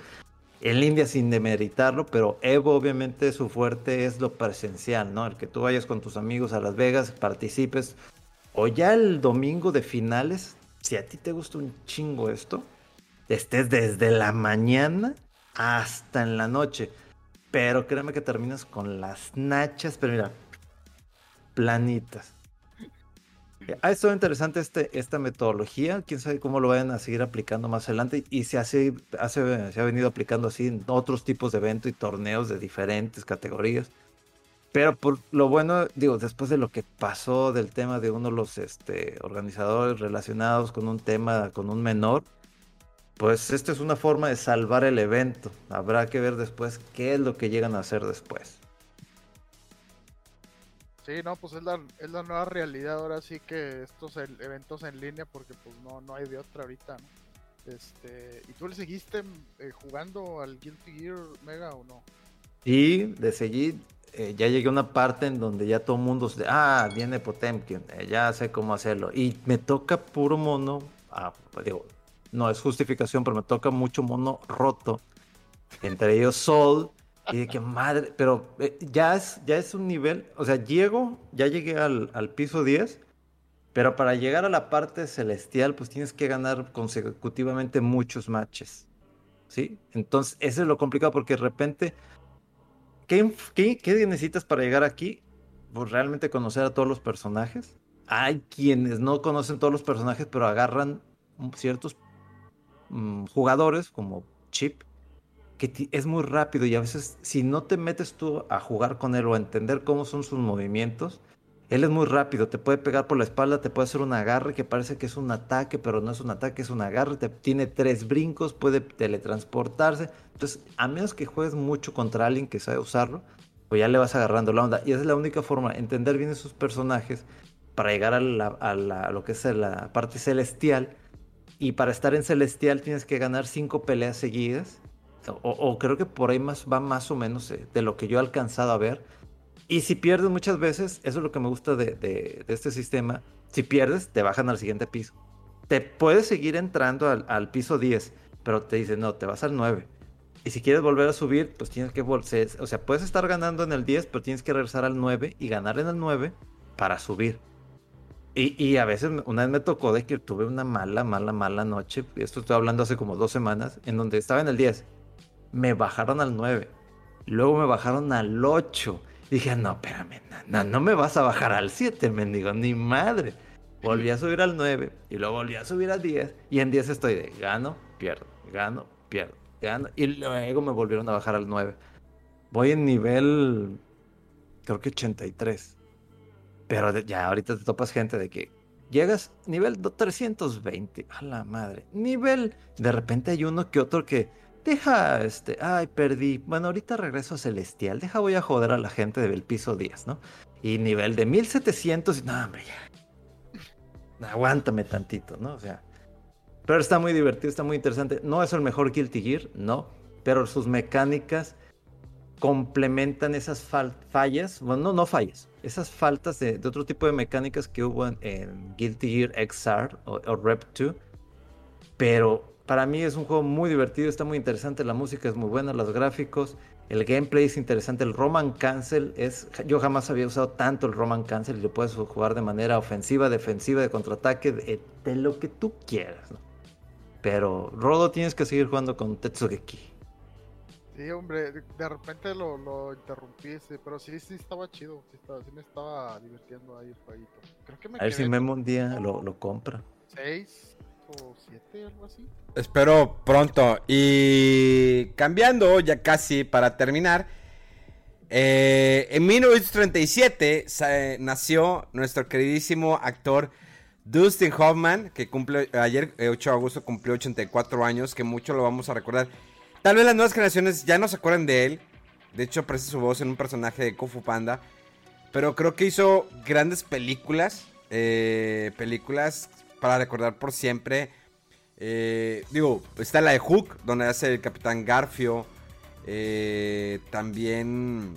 Speaker 3: en línea sin demeritarlo, pero Evo obviamente su fuerte es lo presencial, ¿no? El que tú vayas con tus amigos a Las Vegas, participes, o ya el domingo de finales, si a ti te gusta un chingo esto, estés desde la mañana hasta en la noche, pero créeme que terminas con las nachas, pero mira, planitas. Ha estado interesante este, esta metodología. Quién sabe cómo lo vayan a seguir aplicando más adelante. Y se, hace- se ha venido aplicando así en otros tipos de eventos y torneos de diferentes categorías. Pero por lo bueno, digo, después de lo que pasó del tema de uno de los este, organizadores relacionados con un tema, con un menor, pues esta es una forma de salvar el evento. Habrá que ver después qué es lo que llegan a hacer después.
Speaker 2: Sí, no, pues es la, es la nueva realidad ahora sí que estos eventos en línea porque pues no, no hay de otra ahorita, ¿no? Este, ¿y tú le seguiste eh, jugando al Guilty Gear Mega o no?
Speaker 3: Y de seguir, eh, ya llegué a una parte en donde ya todo el mundo, se- ah, viene Potemkin, eh, ya sé cómo hacerlo. Y me toca puro mono, ah, digo, no es justificación, pero me toca mucho mono roto. Entre ellos Sol. Y de que madre, pero eh, ya, es, ya es un nivel, o sea, llego, ya llegué al, al piso 10, pero para llegar a la parte celestial, pues tienes que ganar consecutivamente muchos matches. ¿Sí? Entonces, eso es lo complicado porque de repente ¿Qué, qué- qué necesitas para llegar aquí? Pues realmente conocer a todos los personajes. Hay quienes no conocen todos los personajes, pero agarran ciertos mm, jugadores como Chip, que es muy rápido y a veces si no te metes tú a jugar con él o a entender cómo son sus movimientos, él es muy rápido, te puede pegar por la espalda, te puede hacer un agarre que parece que es un ataque, pero no es un ataque, es un agarre, te- tiene tres brincos, puede teletransportarse. Entonces, a menos que juegues mucho contra alguien que sabe usarlo, pues ya le vas agarrando la onda. Y es la única forma, entender bien esos personajes para llegar a la- a lo que es la parte celestial. Y para estar en celestial tienes que ganar cinco peleas seguidas. O, o creo que por ahí más, va más o menos eh, de lo que yo he alcanzado a ver. Y si pierdes muchas veces, eso es lo que me gusta de, de- de este sistema. Si pierdes, te bajan al siguiente piso. Te puedes seguir entrando al, al piso 10, pero te dicen, no, te vas al 9. Y si quieres volver a subir, pues tienes que volver. O sea, puedes estar ganando en el 10, pero tienes que regresar al 9 y ganar en el 9 para subir. Y, a veces, una vez me tocó de que tuve una mala, mala, mala noche. Esto estoy hablando hace como dos semanas, en donde estaba en el 10. Me bajaron al 9. Luego me bajaron al 8. Dije, no, espérame, no, no me vas a bajar al 7, mendigo, ni madre. Volví a subir al 9 y luego volví a subir al 10. Y en 10 estoy de gano, pierdo, gano, pierdo, gano. Y luego me volvieron a bajar al 9. Voy en nivel, creo que 83. Pero ya ahorita te topas gente de que llegas nivel do- 320. A la madre. Nivel, de repente hay uno que otro que deja, este, ay, perdí. Bueno, ahorita regreso a Celestial. Deja, voy a joder a la gente del piso 10, ¿no? Y nivel de 1700. y, No, hombre, ya. Aguántame tantito, ¿no? O sea. Pero está muy divertido, está muy interesante. No es el mejor Guilty Gear, no. Pero sus mecánicas complementan esas fal- fallas, bueno, no, no fallas, esas faltas de, de otro tipo de mecánicas que hubo en, Guilty Gear XR o, o Rep 2. Pero para mí es un juego muy divertido, está muy interesante, la música es muy buena, los gráficos, el gameplay es interesante, el Roman Cancel es, yo jamás había usado tanto el Roman Cancel y lo puedes jugar de manera ofensiva, defensiva, de contraataque, de, lo que tú quieras. Pero Rodo tienes que seguir jugando con Tetsugeki.
Speaker 2: Sí, hombre, de, repente lo, lo interrumpí, sí, pero sí, sí estaba chido, sí, estaba, sí me estaba divirtiendo ahí el jueguito. Creo que me
Speaker 3: A ver si Memo un día lo, lo compra.
Speaker 2: 6 o 7, algo así.
Speaker 1: Espero pronto. Y cambiando ya casi para terminar. eh, en 1937 sa- nació nuestro queridísimo actor Dustin Hoffman, que cumple ayer, eh, 8 de agosto, cumplió 84 años, que mucho lo vamos a recordar. Tal vez las nuevas generaciones ya no se acuerdan de él. De hecho, aparece su voz en un personaje de Kung Fu Panda. Pero creo que hizo grandes películas. eh, películas para recordar por siempre. Eh, digo, está la de Hook, donde hace el Capitán Garfio. Eh, también.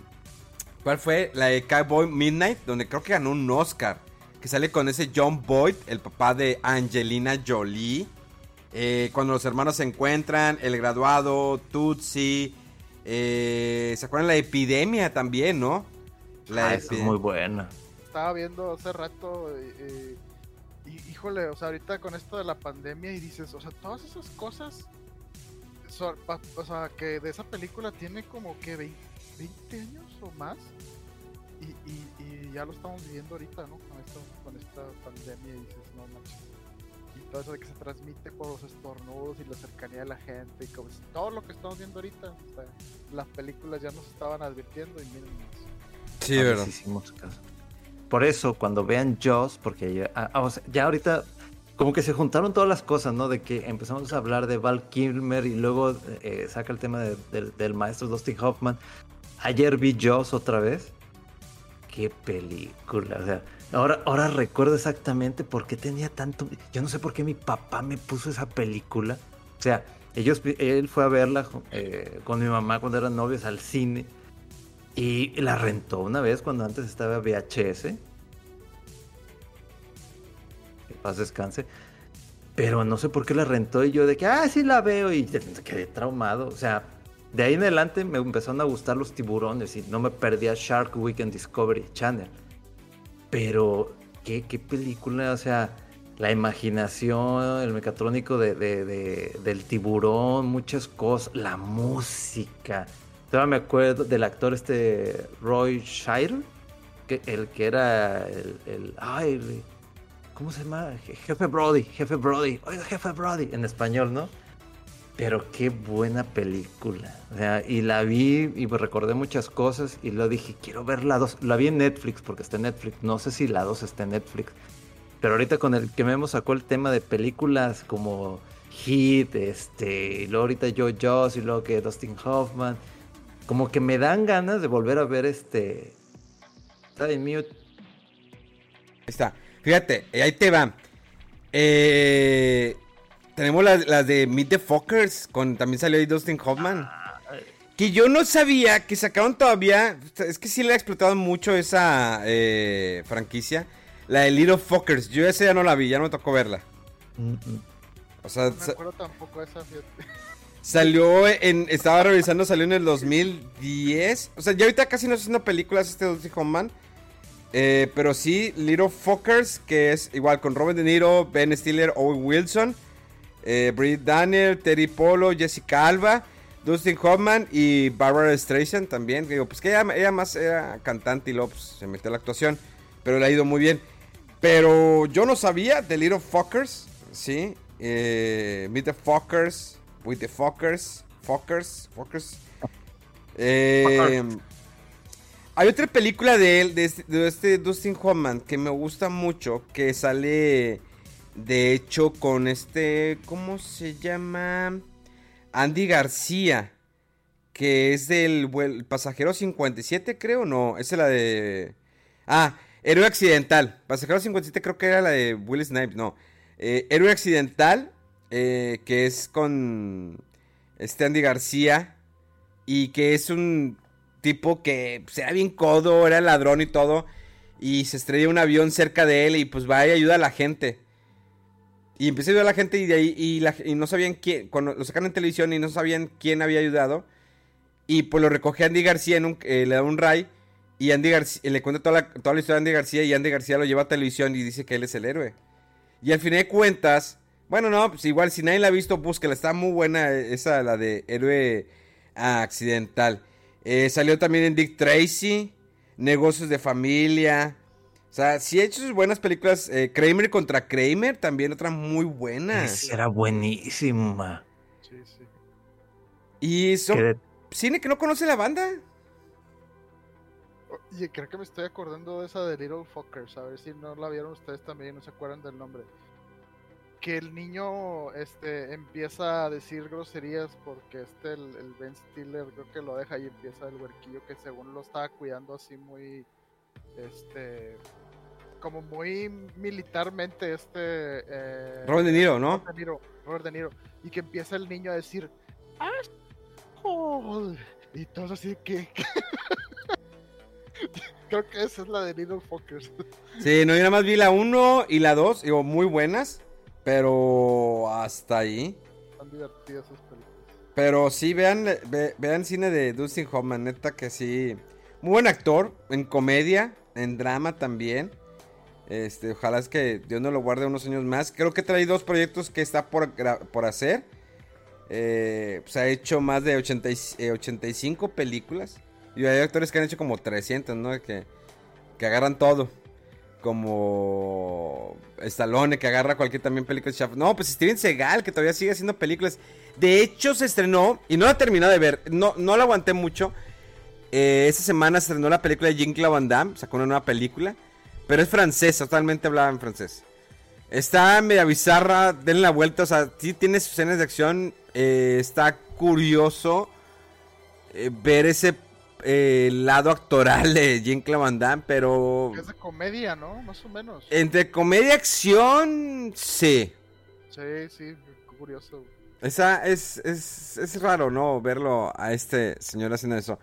Speaker 1: ¿Cuál fue? La de Cowboy Midnight, donde creo que ganó un Oscar. Que sale con ese John Boyd, el papá de Angelina Jolie. Eh, cuando los hermanos se encuentran, El Graduado, Tootsie. eh, ¿Se acuerdan la epidemia también, no? La
Speaker 3: Ah, esa es muy buena.
Speaker 2: Estaba viendo hace rato, eh, eh, y híjole, o sea, ahorita con esto de la pandemia y dices, o sea, todas esas cosas, pa- o sea, que de esa película tiene como que 20, 20 años o más, y, y- y ya lo estamos viviendo ahorita, ¿no? Con, esto, con esta pandemia y dices, no manches. Y todo eso de que se transmite por los estornudos y la cercanía de la gente, y como todo lo que estamos viendo ahorita, o sea, las películas ya nos estaban advirtiendo y miren,
Speaker 1: Sí, verdad.
Speaker 3: hicimos caso. Por eso, cuando vean Jaws, porque ya, ah, o sea, ya ahorita como que se juntaron todas las cosas, ¿no? De que empezamos a hablar de Val Kilmer y luego eh, saca el tema de- del- del maestro Dustin Hoffman. Ayer vi Jaws otra vez. Qué película. O sea, ahora, ahora recuerdo exactamente por qué tenía tanto. Yo no sé por qué mi papá me puso esa película. O sea, ellos, él fue a verla eh, con mi mamá cuando eran novios al cine. Y la rentó una vez cuando antes estaba VHS. Que paz descanse. Pero no sé por qué la rentó y yo de que, ah, sí la veo y quedé traumado. O sea, de ahí en adelante me empezaron a gustar los tiburones y no me perdía Shark Week en Discovery Channel. Pero, ¿qué, qué película? O sea, la imaginación, el mecatrónico de, de- de- del tiburón, muchas cosas, la música. Todavía me acuerdo del actor este Roy Scheider, que, el que era el, el- ay, ¿cómo se llama? Je- Jefe Brody, Jefe Brody, oiga, Jefe Brody, en español, ¿no? Pero qué buena película. O sea, y la vi y recordé muchas cosas y lo dije, quiero ver la 2. La vi en Netflix porque está en Netflix. No sé si la 2 está en Netflix. Pero ahorita con el que Memo sacó el tema de películas como Hit, este, y luego ahorita Joe Joss y luego que Dustin Hoffman, como que me dan ganas de volver a ver este. Está en mute.
Speaker 1: Ahí está. Fíjate, ahí te va. Eh, tenemos las, las de Meet the Fuckers. Con, también salió ahí Dustin Hoffman. Que yo no sabía que sacaron todavía. Es que sí le ha explotado mucho esa eh, franquicia. La de Little Fuckers. Yo esa ya no la vi, ya no me tocó verla.
Speaker 3: Mm, mm.
Speaker 1: O sea,
Speaker 2: No me
Speaker 1: sa-
Speaker 2: acuerdo tampoco esa, fíjate.
Speaker 1: salió en. Estaba revisando, salió en el 2010. O sea, ya ahorita casi no está haciendo películas este Dustin Hoffman. Eh, pero sí, Little Fuckers, que es igual con Robert De Niro, Ben Stiller, Owen Wilson, eh, Brit Daniel, Terry Polo, Jessica Alba, Dustin Hoffman y Barbara Streisand también. Digo, pues que ella, ella más era cantante y luego pues, se metió a la actuación, pero le ha ido muy bien. Pero yo no sabía de Little Fuckers, ¿sí? Eh, Meet the Fuckers, With the Fuckers, Fuckers, Fuckers. Eh, hay otra película de él, de este, de este Dustin Hoffman, que me gusta mucho, que sale, de hecho, con este, ¿cómo se llama? Andy García, que es del pasajero 57, creo, no, es la de... Ah, Héroe Accidental, pasajero 57 creo que era la de Will Snipes, no. Eh, Héroe Accidental, eh, que es con este Andy García, y que es un tipo que pues, era bien codo, era ladrón y todo. Y se estrella un avión cerca de él y pues va y ayuda a la gente. Y empieza a ayudar a la gente y de ahí y, no sabían quién, cuando lo sacan en televisión y no sabían quién había ayudado. Y pues lo recoge Andy García, en un, eh, le da un ray. Y Andy García, le cuenta toda la, toda la historia de Andy García y Andy García lo lleva a televisión y dice que él es el héroe. Y al final de cuentas, bueno, no, pues igual si nadie la ha visto, búsquela, está muy buena eh, esa, la de héroe accidental. Eh, salió también en Dick Tracy, Negocios de Familia. O sea, sí ha hecho sus buenas películas. eh, Kramer contra Kramer, también otra muy buena.
Speaker 3: Esa era buenísima.
Speaker 2: Sí, sí.
Speaker 1: Y son cine que no conoce la banda.
Speaker 2: Oye, creo que me estoy acordando de esa de Little Fuckers. A ver si no la vieron ustedes también y no se acuerdan del nombre. Que el niño este, empieza a decir groserías porque este, el, el Ben Stiller, creo que lo deja y empieza el huerquillo que según lo estaba cuidando así muy. Este. Como muy militarmente, este. Eh,
Speaker 1: Robert De Niro, ¿no?
Speaker 2: Robert De Niro, Robert De Niro, y que empieza el niño a decir "Asshole", y todo así que creo que esa es la de Little Fuckers
Speaker 1: Sí, no, yo nada más vi la 1 y la 2, digo, muy buenas. Pero hasta ahí.
Speaker 2: están divertidas esas películas
Speaker 1: Pero sí, vean, ve- vean cine de Dustin Hoffman, neta que sí. Muy buen actor, en comedia, en drama también. Este, ojalá es que Dios no lo guarde unos años más. Creo que trae dos proyectos que está por, por hacer. Eh, pues ha hecho más de 80 y- eh, 85 películas. Y hay actores que han hecho como 300, ¿no? Que, que agarran todo. Como Stallone, que agarra cualquier también película. No, pues Steven Seagal, que todavía sigue haciendo películas. De hecho, se estrenó, y no la he terminado de ver, no, no la aguanté mucho. Eh, esta semana se estrenó la película de Jean-Claude Van Damme, sacó una nueva película, pero es francesa, totalmente hablada en francés. Está media bizarra, denle la vuelta, o sea, sí tiene sus escenas de acción, eh, está curioso eh, ver ese eh, lado actoral de Jean-Claude Van Damme, pero
Speaker 2: Es de comedia, ¿no? Más o menos.
Speaker 1: entre comedia y acción, sí.
Speaker 2: Sí, sí, curioso.
Speaker 1: Esa es, es, es raro, ¿no? Verlo a este señor haciendo eso.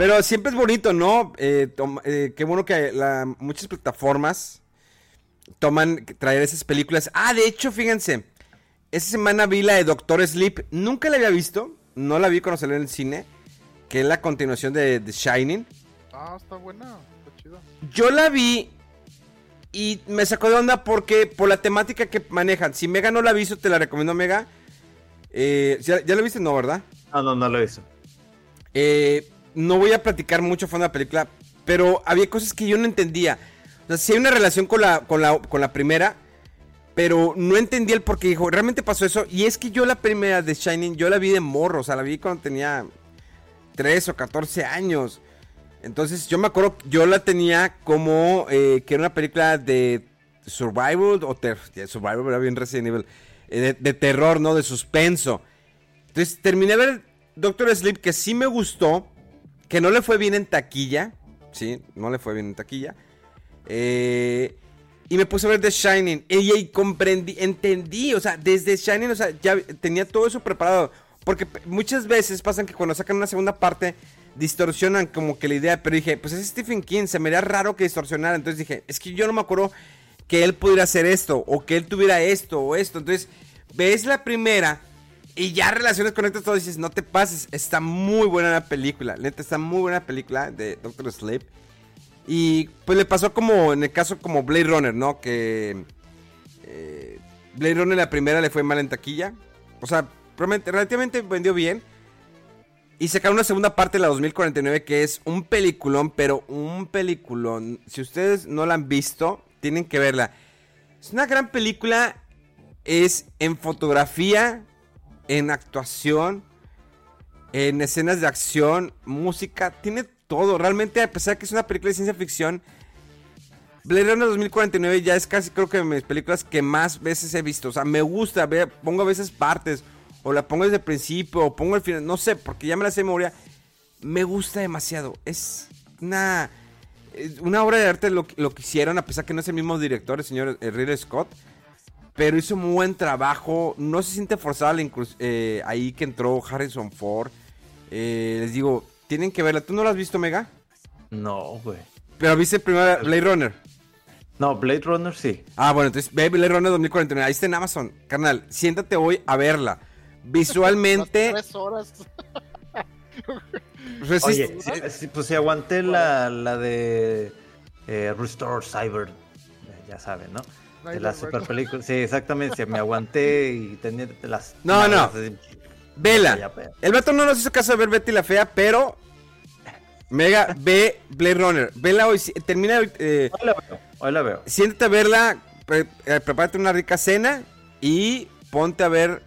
Speaker 1: Pero siempre es bonito, ¿no? Eh, eh, qué bueno que la- muchas plataformas toman traer esas películas. Ah, de hecho, fíjense. Esta semana vi la de Doctor Sleep. Nunca la había visto. No la vi cuando salió en el cine. Que es la continuación de The Shining.
Speaker 2: Ah, está buena, está chida.
Speaker 1: Yo la vi y me sacó de onda porque por la temática que manejan. Si Mega no la ha visto, te la recomiendo, Mega. Eh, ¿ya, ya la viste? No, ¿verdad?
Speaker 3: No, no, no lo hizo.
Speaker 1: Eh, no voy a platicar mucho fondo de la película, pero había cosas que yo no entendía. O sea, sí hay una relación con la, con la, con la primera, pero no entendía el por qué dijo, realmente pasó eso. Y es que yo la primera de Shining, yo la vi de morro, o sea, la vi cuando tenía 13 o 14 años. Entonces yo me acuerdo, yo la tenía como eh, que era una película de survival, o ter- survival, era bien Resident Evil, eh, de, de terror, ¿no? De suspenso. Entonces terminé de ver Doctor Sleep, que sí me gustó, que no le fue bien en taquilla, sí, no le fue bien en taquilla. Eh, y me puse a ver The Shining. Y, y comprendí, entendí, o sea, desde Shining, o sea, ya tenía todo eso preparado. Porque muchas veces pasan que cuando sacan una segunda parte, distorsionan como que la idea. Pero dije, pues es Stephen King, se me haría raro que distorsionara. Entonces dije, es que yo no me acuerdo que él pudiera hacer esto, o que él tuviera esto, o esto. Entonces, ves la primera. Y ya relaciones conectas todo dices, no te pases, está muy buena la película, neta, está muy buena la película de Doctor Sleep. Y pues le pasó como en el caso como Blade Runner, ¿no? Que eh, Blade Runner la primera le fue mal en taquilla. O sea, relativamente vendió bien. Y sacaron una segunda parte, la 2049, que es un peliculón, pero un peliculón. Si ustedes no la han visto, tienen que verla. Es una gran película. Es en fotografía, en actuación, en escenas de acción, música, tiene todo. Realmente, a pesar de que es una película de ciencia ficción, Blade Runner 2049 ya es casi creo que de mis películas que más veces he visto. O sea, me gusta, pongo a veces partes, o la pongo desde el principio, o pongo el final, no sé, porque ya me la sé de memoria. Me gusta demasiado. Es una, es una obra de arte lo, lo que hicieron, a pesar que no es el mismo director, el señor eh, Ridley Scott. Pero hizo muy buen trabajo. No se siente forzada la eh, ahí que entró Harrison Ford. Eh, les digo, tienen que verla. ¿Tú no la has visto, Mega?
Speaker 3: No, güey.
Speaker 1: Pero viste primero Blade Runner.
Speaker 3: No, Blade Runner sí.
Speaker 1: Ah, bueno, entonces ve Blade Runner 2049. Ahí está en Amazon. Carnal, siéntate hoy a verla. Visualmente.
Speaker 2: Tres horas.
Speaker 1: resist-
Speaker 3: Oye, sí, sí, pues si aguanté la, la de eh, Restore Cyber, ya saben, ¿no? De
Speaker 2: Cyber
Speaker 3: la
Speaker 2: Record.
Speaker 3: super película. Sí, exactamente. Si me aguanté y tenía las.
Speaker 1: No, no.
Speaker 3: así,
Speaker 1: Vela. El vato no nos hizo caso de ver Betty la Fea, pero. Mega, ve Blade Runner. Vela hoy. Termina. eh,
Speaker 3: Hoy la veo. Hoy la veo.
Speaker 1: siéntate a verla, pre- eh, prepárate una rica cena y ponte a ver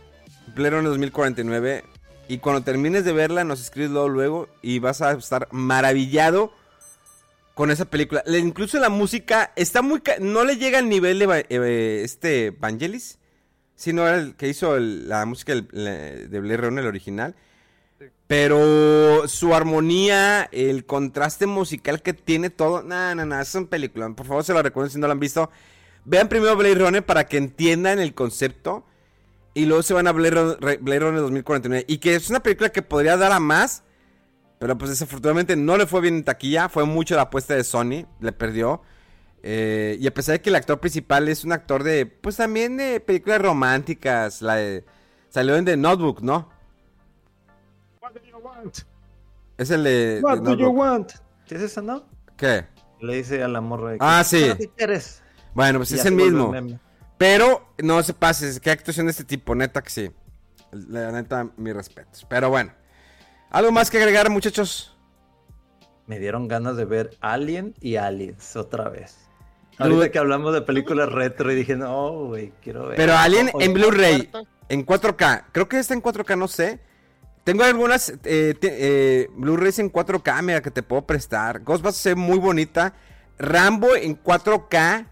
Speaker 1: Blade Runner 2049. Y cuando termines de verla, nos escribes luego, luego y vas a estar maravillado con esa película. Le- incluso la música está muy... No le llega al nivel de eh, este Vangelis, sino era el que hizo el- la música del- la- de Blade Runner, el original. Pero su armonía, el contraste musical que tiene todo, no, no, no, es un película. Por favor, se lo recuerdo si no lo han visto. Vean primero Blade Runner para que entiendan el concepto. Y luego se van a Blade Runner, Blade Runner 2049. Y que es una película que podría dar a más. Pero pues desafortunadamente no le fue bien en taquilla. Fue mucho la apuesta de Sony. Le perdió. Eh, y a pesar de que el actor principal es un actor de. Pues también de películas románticas. La de- salió en The Notebook, ¿no? Es el de.
Speaker 3: What
Speaker 1: de
Speaker 3: do you want? ¿Sí es esa, no?
Speaker 1: ¿Qué?
Speaker 3: Le dice a la morra de que,
Speaker 1: Ah, sí.
Speaker 3: "¿Qué quieres?
Speaker 1: Bueno, pues
Speaker 3: Y
Speaker 1: es el mismo. Pero no se pases, qué actuación de este tipo, neta que sí. La neta, mis respetos. Pero bueno. ¿Algo más que agregar, muchachos?
Speaker 3: Me dieron ganas de ver Alien y Aliens otra vez.
Speaker 1: Dude.
Speaker 3: Ahorita que hablamos de películas retro y dije, no, güey, quiero ver.
Speaker 1: Pero Alien en Blu-ray, en 4K. Creo que está en 4K, no sé. tengo algunas eh, eh, Blu-rays en 4K, mira, que te puedo prestar. Ghostbusters se ve muy bonita. Rambo en 4K.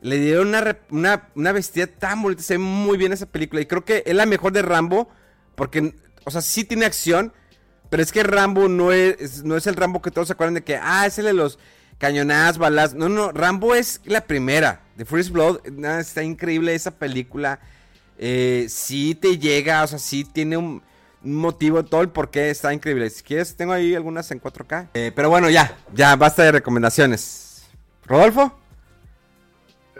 Speaker 1: Le dieron una, una, una vestida tan bonita. Se ve muy bien esa película. Y creo que es la mejor de Rambo. Porque, o sea, sí tiene acción. Pero es que Rambo no es, no es el Rambo que todos se acuerdan de que, ah, es el de los cañonadas, balas. No, no, Rambo es la primera. The First Blood. nada, está increíble esa película. Eh, sí te llega, o sea, sí tiene un, motivo, todo el por qué está increíble. Si quieres, tengo ahí algunas en 4K. Eh, pero bueno, ya, ya, basta de recomendaciones. ¿Rodolfo?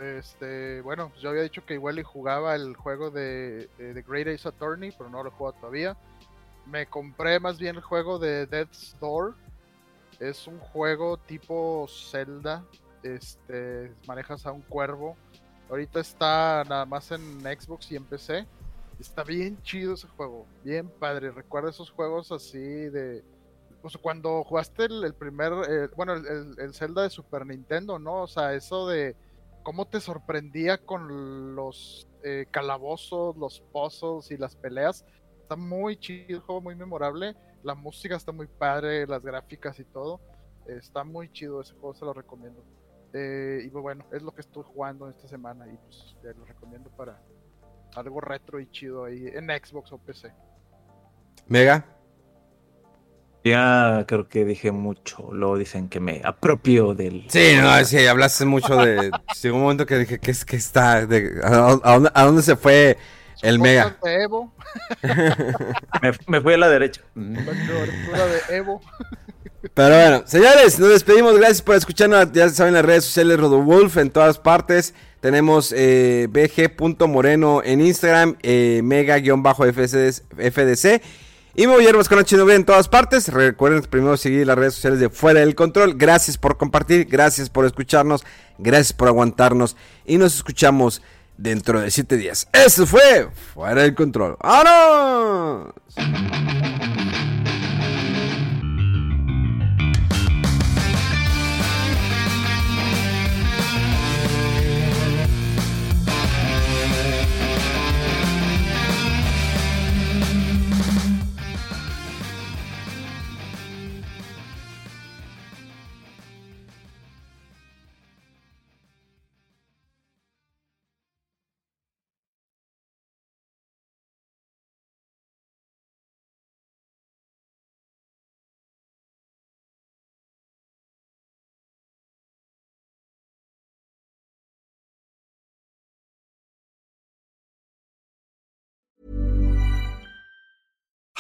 Speaker 2: Este, bueno, yo había dicho que igual y jugaba el juego de, de The Great Ace Attorney, pero no lo he jugado todavía. Me compré más bien el juego de Death's Door. Es un juego tipo Zelda. Este, manejas a un cuervo. Ahorita está nada más en Xbox y en PC. Está bien chido ese juego, bien padre. Recuerda esos juegos así de. Pues cuando jugaste el, primer. eh, bueno, el, el- el Zelda de Super Nintendo, ¿no? O sea, eso de cómo te sorprendía con los eh, calabozos, los puzzles y las peleas. Está muy chido el juego, muy memorable. La música está muy padre, las gráficas y todo. Eh, está muy chido ese juego, se lo recomiendo. Eh, y pues bueno, es lo que estoy jugando esta semana y pues te lo recomiendo para algo retro y chido ahí en Xbox o PC.
Speaker 1: Mega.
Speaker 3: Ya creo que dije mucho. Luego dicen que me apropio del.
Speaker 1: Sí, no, sí, hablaste mucho de. Llegó un momento que dije que es que está. de- a, a dónde, a dónde se fue el Mega?
Speaker 2: Podcast de Evo,
Speaker 3: Me, me fui a la derecha.
Speaker 2: de Evo.
Speaker 1: Pero bueno, señores, nos despedimos. Gracias por escucharnos. Ya saben las redes sociales Rodowolf en todas partes. Tenemos eh, bg.moreno en Instagram, eh, mega-fdc. Y me voy a ir con HNV en todas partes. Recuerden primero seguir las redes sociales de Fuera del Control. Gracias por compartir, gracias por escucharnos, gracias por aguantarnos. Y nos escuchamos dentro de 7 días. Eso fue Fuera del Control. ¡Vámonos!